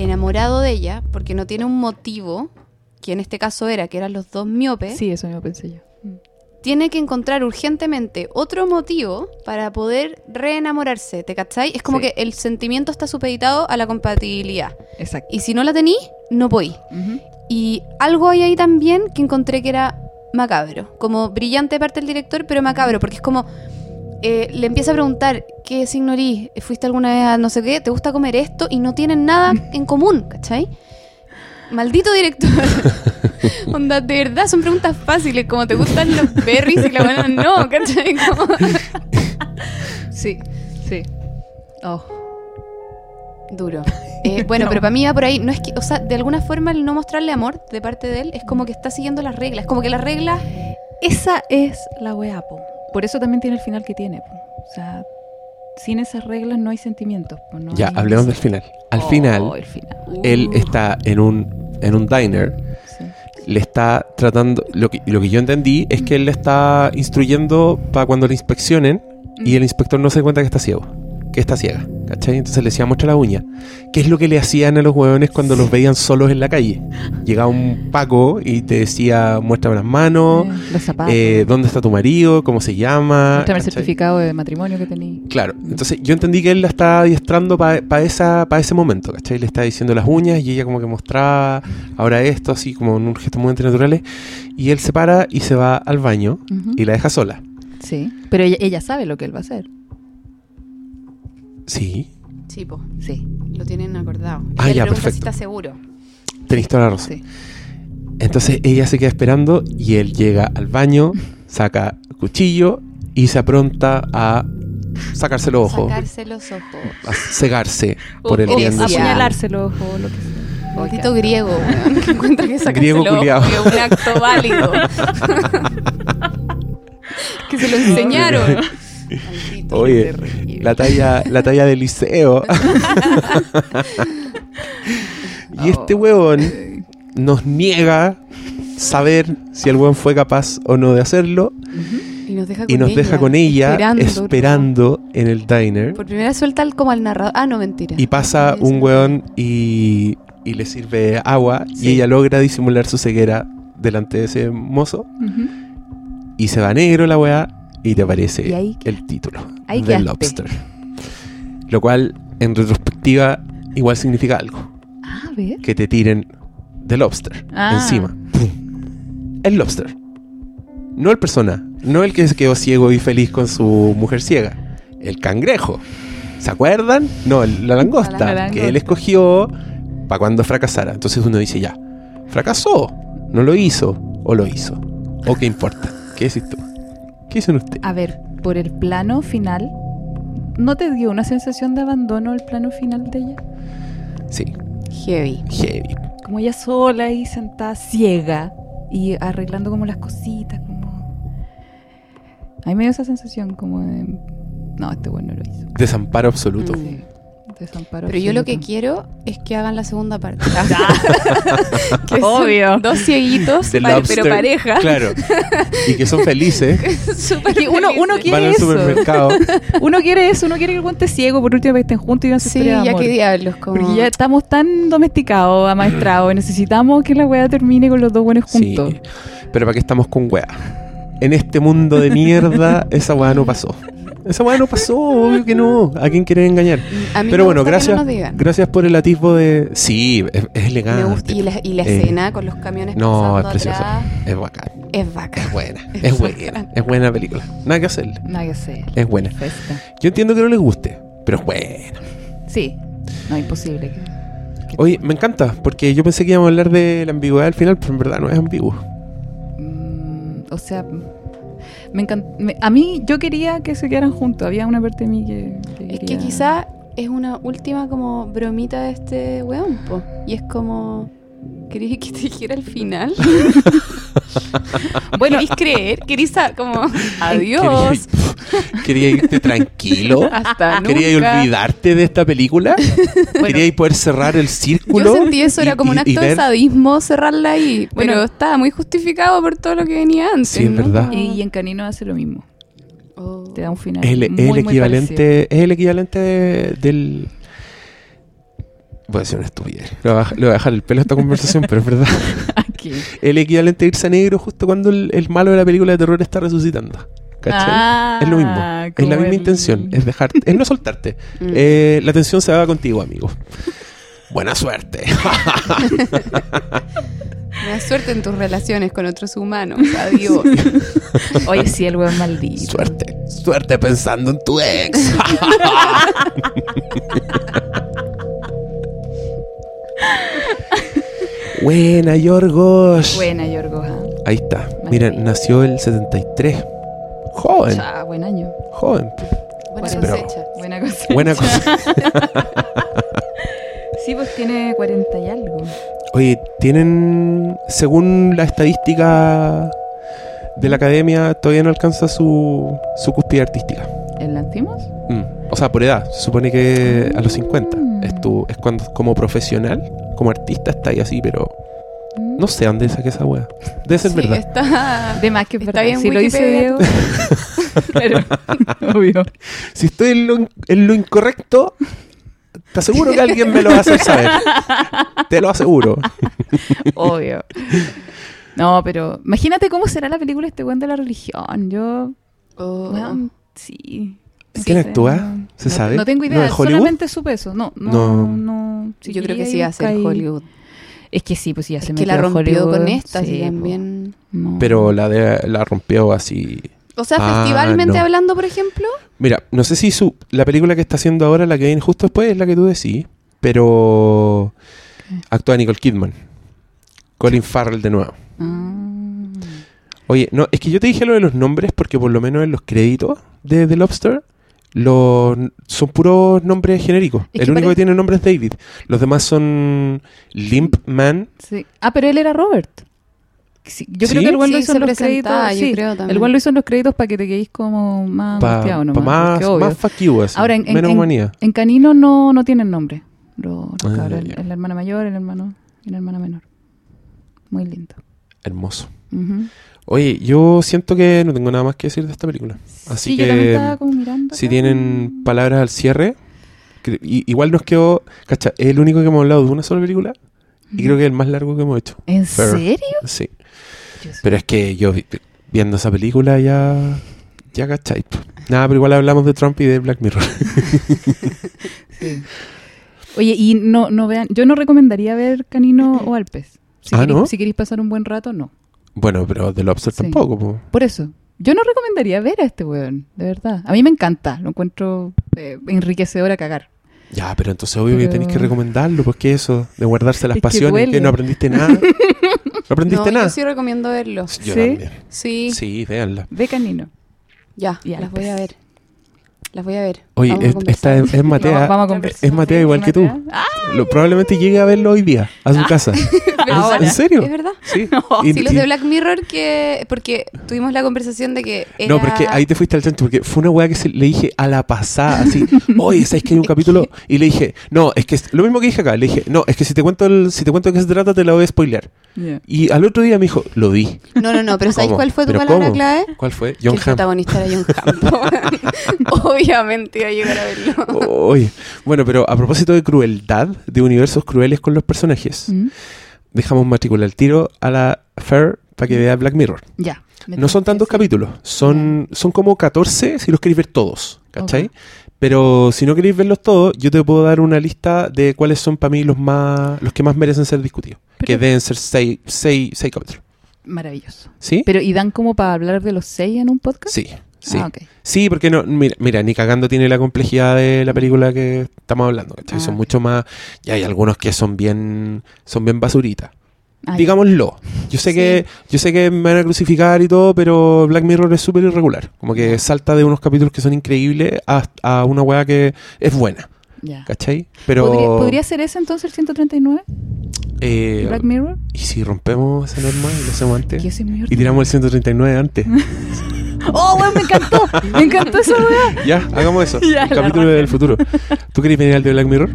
enamorado de ella, porque no tiene un motivo, que en este caso era que eran los dos miopes,
Sí, eso mismo pensé yo. Mm.
tiene que encontrar urgentemente otro motivo para poder reenamorarse, ¿te cachai? Es como
Sí.
que el sentimiento está supeditado a la compatibilidad.
Exacto.
Y si no la tení, no podí.
Ujú.
Y algo hay ahí también que encontré que era macabro. Como brillante parte del director, pero macabro, porque es como. Eh, le empieza a preguntar, ¿qué signo eres? ¿Fuiste alguna vez a no sé qué? ¿Te gusta comer esto? Y no tienen nada en común, ¿cachai? Maldito director. Onda, de verdad, son preguntas fáciles, como te gustan los berries y la buena no, ¿cachai? Como-
Sí, sí. Oh.
Duro. Eh, bueno,
No.
pero para mí va por ahí. No es que, o sea, de alguna forma el no mostrarle amor de parte de él es como que está siguiendo las reglas. Como que las reglas
Esa es la weá, po. Por eso también tiene el final que tiene. O sea, sin esas reglas no hay sentimientos. no
Ya,
hay-
hablemos del final. Al
Oh,
final,
el final.
él
Uh.
está en un, en un diner,
Sí.
le está tratando... Lo que, lo que yo entendí es que él le está instruyendo para cuando le inspeccionen y el inspector no se cuenta que está ciego, que está ciega, ¿cachai? Entonces le decía, muestra la uña. ¿Qué es lo que le hacían a los huevones cuando los veían solos en la calle? Llegaba un Paco y te decía, muéstrame las manos,
Eh, los zapatos.
eh, ¿dónde está tu marido? ¿Cómo se llama?
Muéstrame el certificado de matrimonio que tenía.
Claro, entonces yo entendí que él la estaba adiestrando para esa ese momento, ¿cachai? Le estaba diciendo las uñas y ella como que mostraba ahora esto, así como en un gesto muy antinaturales. Y él se para y se va al baño y la deja sola.
Sí. Pero ella, ella sabe lo que él va a hacer.
Sí,
Sí, po,
Sí.
lo tienen acordado.
Ah,
Y él
ya,
pregunta
perfecto.
si está seguro.
tenéis toda la razón.
Sí.
Entonces ella se queda esperando y él llega al baño, saca el cuchillo y se apronta a sacarse los ojos,
Sacarse los ojos.
a cegarse por el
O
bien de su...
apuñalar.
apuñalárselo o lo que sea.
Maldito griego, que encuentra que sacarse
Griego
los ojos es un acto válido. que se lo enseñaron. Maldito
Oye, la talla, la talla del liceo. Y este weón nos niega saber si el weón fue capaz o no de hacerlo
Y nos deja con
y nos
ella.
deja con ella
esperando,
esperando, en el diner.
Por primera suelta como al narrador. Ah, no, mentira.
Y pasa un weón y, y le sirve agua y ella logra disimular su ceguera delante de ese mozo y se va negro la weá y te aparece
Y ahí-
el título
ahí
The
quedaste.
Lobster. Lo cual en retrospectiva igual significa algo,
Ah, a ver.
que te tiren The Lobster
Ah.
encima. El Lobster. No el persona, no el que se quedó ciego y feliz con su mujer ciega, el cangrejo. ¿Se acuerdan? No, el- la langosta,
La langosta.
que él escogió para cuando fracasara. Entonces uno dice ya, fracasó, no lo hizo o lo hizo. ¿O qué importa? ¿Qué decís tú? ¿Qué dicen ustedes?
A ver, por el plano final, ¿no te dio una sensación de abandono el plano final de ella?
Sí,
Heavy.
heavy.
Como ella sola ahí sentada ciega y arreglando como las cositas, como... A mí me dio esa sensación como de... No, este bueno lo hizo.
Desamparo absoluto.
Mm.
Sí, desamparo
Pero yo lo que
absoluto.
quiero es que hagan la segunda parte.
Que son
Obvio. Dos cieguitos,
The
pero pareja.
Claro. Y que son felices.
Que uno- uno quiere
Van al
eso.
supermercado.
Uno quiere eso, uno quiere que el guante ciego por último que estén juntos y vivan su
Sí,
historia de
ya
amor.
qué diablos. Como...
Porque ya estamos tan domesticados, amaestrados, y necesitamos que la weá termine con los dos buenos
Sí.
juntos.
Pero para qué estamos con weá. En este mundo de mierda, esa weá no pasó. Esa weá no pasó, obvio que no. ¿A quién quieren engañar?
A mí
Pero
me
bueno,
gusta que
gracias.
no nos digan.
Gracias por el atisbo de. Sí, es, es
Me
elegante.
gusta. Y la, y la
Eh,
escena con los camiones
No, es preciosa. Es bacán.
es bacán.
Es buena.
Es
buena. Es buena película. Nada que hacerle.
Nada que hacer.
Es buena. Yo entiendo que no les guste, pero es buena.
Sí. No, imposible. que- que-
Oye, me encanta, porque yo pensé que íbamos a hablar de la ambigüedad al final, pero en verdad no es ambiguo.
Mm, o sea, me encanta. A mí, yo quería que se quedaran juntos. Había una parte de mí que. que
Es que quizá es una última como bromita de este weón, po. Y es como... ¿Querías que te dijera el final?
Bueno,
¿Querís creer? ¿Querís como... Adiós.
quería irte tranquilo.
Hasta nunca.
Quería olvidarte de esta película. Quería poder cerrar el círculo.
Yo sentí eso,
y-
era como un acto de sadismo cerrarla ahí.
Bueno.
pero estaba muy justificado por todo lo que venía antes.
Sí, es
¿no?
verdad.
Y en Canino hace lo mismo.
Oh.
Te da un final.
Es el, es
muy,
el
muy parecido.
equivalente, es el equivalente de- del. Voy a decir una estupidez. Le voy a, a dejar el pelo a esta conversación, pero es verdad.
Aquí.
El equivalente de irse a negro justo cuando el, el malo de la película de terror está resucitando. ¿Cachai?
Ah,
es lo mismo. Es la misma
el-
intención. Es dejar, es no soltarte.
Mm.
Eh, la tensión se va contigo, amigo. Buena suerte.
Buena suerte en tus relaciones con otros humanos. Adiós.
Oye, sí, el weón maldito.
suerte. Suerte pensando en tu ex. Buena, Yorgos.
Buena, Yorgo. ajá.
Ahí está. Mira, nació el 73. Joven,
Cha, buen año.
joven.
Buena
pero-
cosecha.
Buena cosa.
Buena cosa.
Sí, pues tiene 40 y algo.
Oye, tienen, según la estadística de la academia, todavía no alcanza su, su cúspide artística.
¿En Lanzimos?
Mm. O sea, por edad. Se supone que a los 50
Mm.
Es, tu, es cuando como profesional, como artista, está ahí así, pero no sé dónde saqué esa wea. Debe ser
Sí,
verdad.
está...
De más que es
Está
verdad.
bien
si lo dice
Wikipedia,
Diego. Claro, obvio.
Si estoy en lo, en lo incorrecto, te aseguro que alguien me lo va a hacer saber. Te lo aseguro.
Obvio. No, pero imagínate cómo será la película este weón de la religión. Yo,
Oh.
weón, sí.
¿Quién
No
actúa?
no-
¿Se
no-
sabe?
No tengo
¿No
idea,
es Hollywood?
solamente supe eso. No, no,
No.
no. Si
Yo creo que sí va a ser Hollywood.
Es que sí, pues sí, ya
Es
se
que
metió
la rompió
Hollywood,
con esta,
sí,
también.
No.
Pero la, de, la rompió así.
O sea,
Ah,
festivalmente
no.
hablando, por ejemplo.
Mira, no sé si su, la película que está haciendo ahora, la que viene justo después, es la que tú decís, pero actúa Nicole Kidman. Colin Farrell de nuevo.
Ah.
Oye, no, es que yo te dije lo de los nombres porque por lo menos en los créditos de The Lobster los, son puros nombres genéricos.
Es
El único que tiene nombre es David. Los demás son Limp Man.
Sí. Ah, pero él era Robert. Sí, yo
¿Sí?
creo que el weón lo hizo en los créditos.
presentaba, yo
sí,
creo también.
el lo hizo en los créditos para que te quedéis como más
Para
angustiado nomás,
más,
porque obvio.
más fuck you, así,
Ahora, en, en-
menos
en-
humanidad.
en Canino no, no tienen nombre. Los, los
Ah,
cabros, el- la hermana mayor, el hermano y la hermana menor. Muy lindo.
Hermoso.
Ujú.
Oye, yo siento que no tengo nada más que decir de esta película. Así
sí,
que
yo también estaba como mirando.
si
acá.
tienen palabras al cierre, que- i- igual nos quedó, cacha, es el único que hemos hablado de una sola película y creo que es el más largo que hemos hecho.
¿En serio?
Sí. Pero es que yo vi- viendo esa película ya, ya cachai. Nada, pero igual hablamos de Trump y de Black Mirror.
Sí. Oye, y no, no vean, yo no recomendaría ver Canino o Alpes. Si
Ah,
queréis,
¿no?
Si queréis pasar un buen rato, no.
Bueno, pero The Lobster
Sí.
tampoco. po.
Por eso, yo no recomendaría ver a este weón, de verdad. A mí me encanta, lo encuentro eh, enriquecedor a cagar.
Ya, pero entonces obvio que tenéis que recomendarlo, porque eso, de guardarse las
Es
pasiones, que, no aprendiste nada. ¿No aprendiste
No,
nada?
yo sí recomiendo verlo.
Yo
¿Sí?
también.
Sí,
Sí, véanla.
Ve Canino.
ya,
Y
las voy a ver. Las voy a ver.
Oye,
Vamos a
es- esta es, es Matea.
Vamos- vamos a conversar.
es Matea igual que tú.
Ah,
Lo, probablemente llegue a verlo hoy día, a su casa.
ahora.
¿En serio?
¿Es verdad?
Sí.
No.
Y-
Sí, los
y-
de Black Mirror que... Porque tuvimos la conversación de que era...
No, pero es que ahí te fuiste al chancho, porque fue una weá que se- le dije a la pasada, así, oye, ¿sabes que hay un capítulo? Y le dije, no, es que es lo mismo que dije acá, le dije, no, es que si te cuento el, si te cuento de qué se trata, te la voy a spoilear.
Ya.
Y al otro día me dijo, lo vi.
No, no, no, pero ¿sabes
¿Cómo?
cuál fue tu
¿Pero
palabra
cómo?
clave?
¿Cuál fue?
Que
John
el
Hamm.
protagonista era John Hamm. Obviamente a llegar a verlo.
Oye, bueno, pero a propósito de crueldad, de universos crueles con los personajes,
Mm,
dejamos matrícula al tiro a la Fair para que vea Black Mirror.
Ya.
No son tantos
sí.
capítulos, son, son como 14 si los queréis ver todos, ¿cachai? Pero si no queréis verlos todos, yo te puedo dar una lista de cuáles son para mí los más los que más merecen ser discutidos.
Pero-
que deben ser 6 seis, seis capítulos.
Maravilloso.
¿Sí?
Pero, ¿y dan como para hablar de los seis en un podcast?
sí, sí.
Ah.
Sí, porque no, mira, mira, ni cagando tiene la complejidad de la película que estamos hablando, ¿cachai?
Ah,
son
ok.
mucho más. Y hay algunos que son bien. son bien basuritas.
Ah.
Digámoslo. Yo sé
Sí.
que yo sé que me van a crucificar y todo, pero Black Mirror es súper irregular. Como que salta de unos capítulos que son increíbles a, a una weá que es buena,
Ya.
¿cachai? Pero
¿Podría, ¿Podría ser ese entonces el 139?
eh,
Black Mirror.
¿y si rompemos esa norma y lo hacemos antes? Y tiramos el 139 antes.
¡Oh, weón, me encantó! Me encantó esa weá.
ya, hagamos eso.
Ya,
capítulo del futuro. ¿Tú querés venir al de Black Mirror?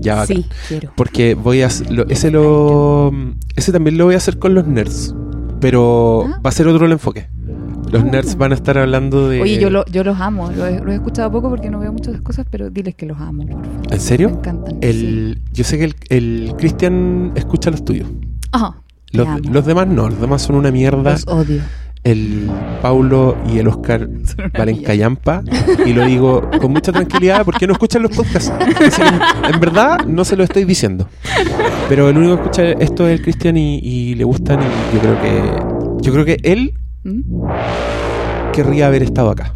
Ya, bacán.
Sí, quiero.
Porque voy a lo- ese lo ese también lo voy a hacer con los nerds, pero
Ah.
va a ser otro el enfoque. Los
Ah.
nerds van a estar hablando de
Oye, yo, lo- yo los amo. Lo he, he escuchado poco porque no veo muchas cosas, pero diles que los amo, por favor.
¿En serio?
Me encantan. sí.
El yo sé que el, el Cristian escucha los tuyos.
Ajá.
Los, los demás no, los demás son una mierda.
Los odio.
El Paulo y el Oscar
Son una
valen
mierda.
callampa y lo digo con mucha tranquilidad porque no escuchan los podcasts. En verdad no se lo estoy diciendo. Pero el único que escucha esto es el Cristian y, y le gustan y yo creo que yo creo que él
¿Mm?
querría haber estado acá.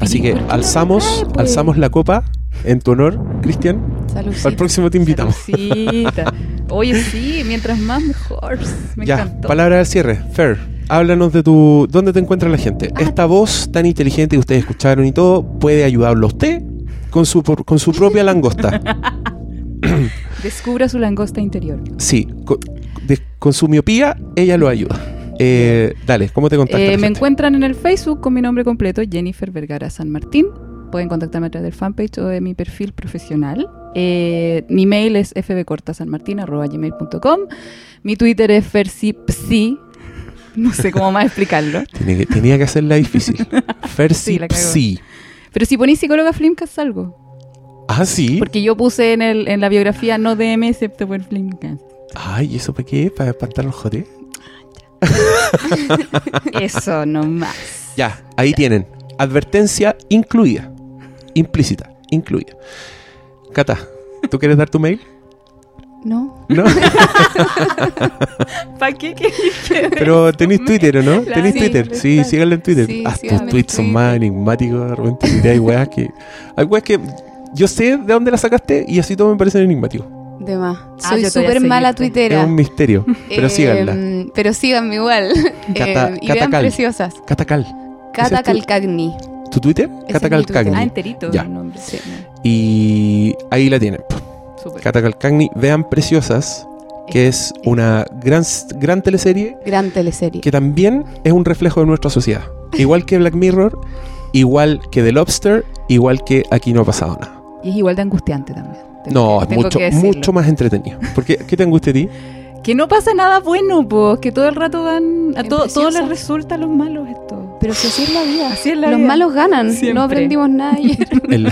Así que
¿por qué no
alzamos,
pues?
alzamos la copa en tu honor, Cristian. El próximo te invitamos.
Salucita. Oye, sí, mientras más mejor. Me
ya,
encantó.
palabra al cierre. Fair, háblanos de tu. ¿Dónde te encuentra la gente?
Ah.
Esta voz tan inteligente que ustedes escucharon y todo puede ayudarlo a usted con su, con su propia langosta.
Descubra su langosta interior.
Sí, con, de- con su miopía ella lo ayuda. Eh, dale, ¿cómo te contactas?
Eh, me encuentran en el Facebook con mi nombre completo, Jennifer Vergara San Martín. Pueden contactarme a través del fanpage o de mi perfil profesional. Eh, mi mail es fbcortasanmartin.gmail.com Mi Twitter es fersipsi. No sé cómo más explicarlo.
Que- tenía que hacerla difícil. Fersi
Sí. Pero si ponéis psicóloga Flimcast salgo.
Ah, sí.
Porque yo puse en, el, en la biografía no DM excepto por Flimcast.
Ay, ¿y eso para qué? ¿Para espantar los jotes?
Eso nomás.
Ya, ahí tienen. Advertencia incluida. Implícita, incluida. Cata, ¿tú quieres dar tu mail?
No.
¿No?
¿Para qué
Pero tenéis Twitter, ¿o no?
Claro.
¿Tenéis
Sí,
Twitter? Sí,
está.
síganle en Twitter.
Sí,
ah, tus tweets son más enigmáticos. De repente hay weas que... Hay weas que yo sé de dónde las sacaste y así todo me parecen enigmáticos.
De más.
Ah,
Soy súper mala tuitera.
Es un misterio. Pero
Eh,
síganla.
Pero síganme igual.
Cata-
Eh, y
Cata
vean
Cal.
preciosas.
Catacal.
Cata
¿Ese es tu-
Calcagni.
¿Tu Twitter?
es
Catacal
mi Twitter.
Cagni.
Ah, enterito
Ya.
el nombre. Sí,
Y ahí la tienen.
Súper.
Catacal Cagni. Vean Preciosas, que es una gran, gran teleserie
Gran teleserie.
que también es un reflejo de nuestra sociedad. Igual que Black Mirror, igual que The Lobster, igual que Aquí no ha pasado nada.
Y es igual de angustiante también.
No, es
Tengo
mucho,
que
mucho más entretenido. ¿Por qué, ¿Qué te angustia a ti?
Que no pasa nada bueno, pues. Que todo el rato van. A todo, todo les resulta a los malos esto.
Pero si así es la vida.
Así es la
Los
vida.
malos ganan.
Siempre.
No aprendimos nada ayer.
El-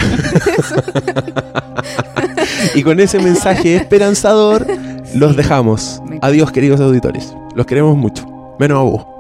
y con ese mensaje esperanzador, los dejamos. Adiós, queridos auditores. Los queremos mucho. Menos a vos.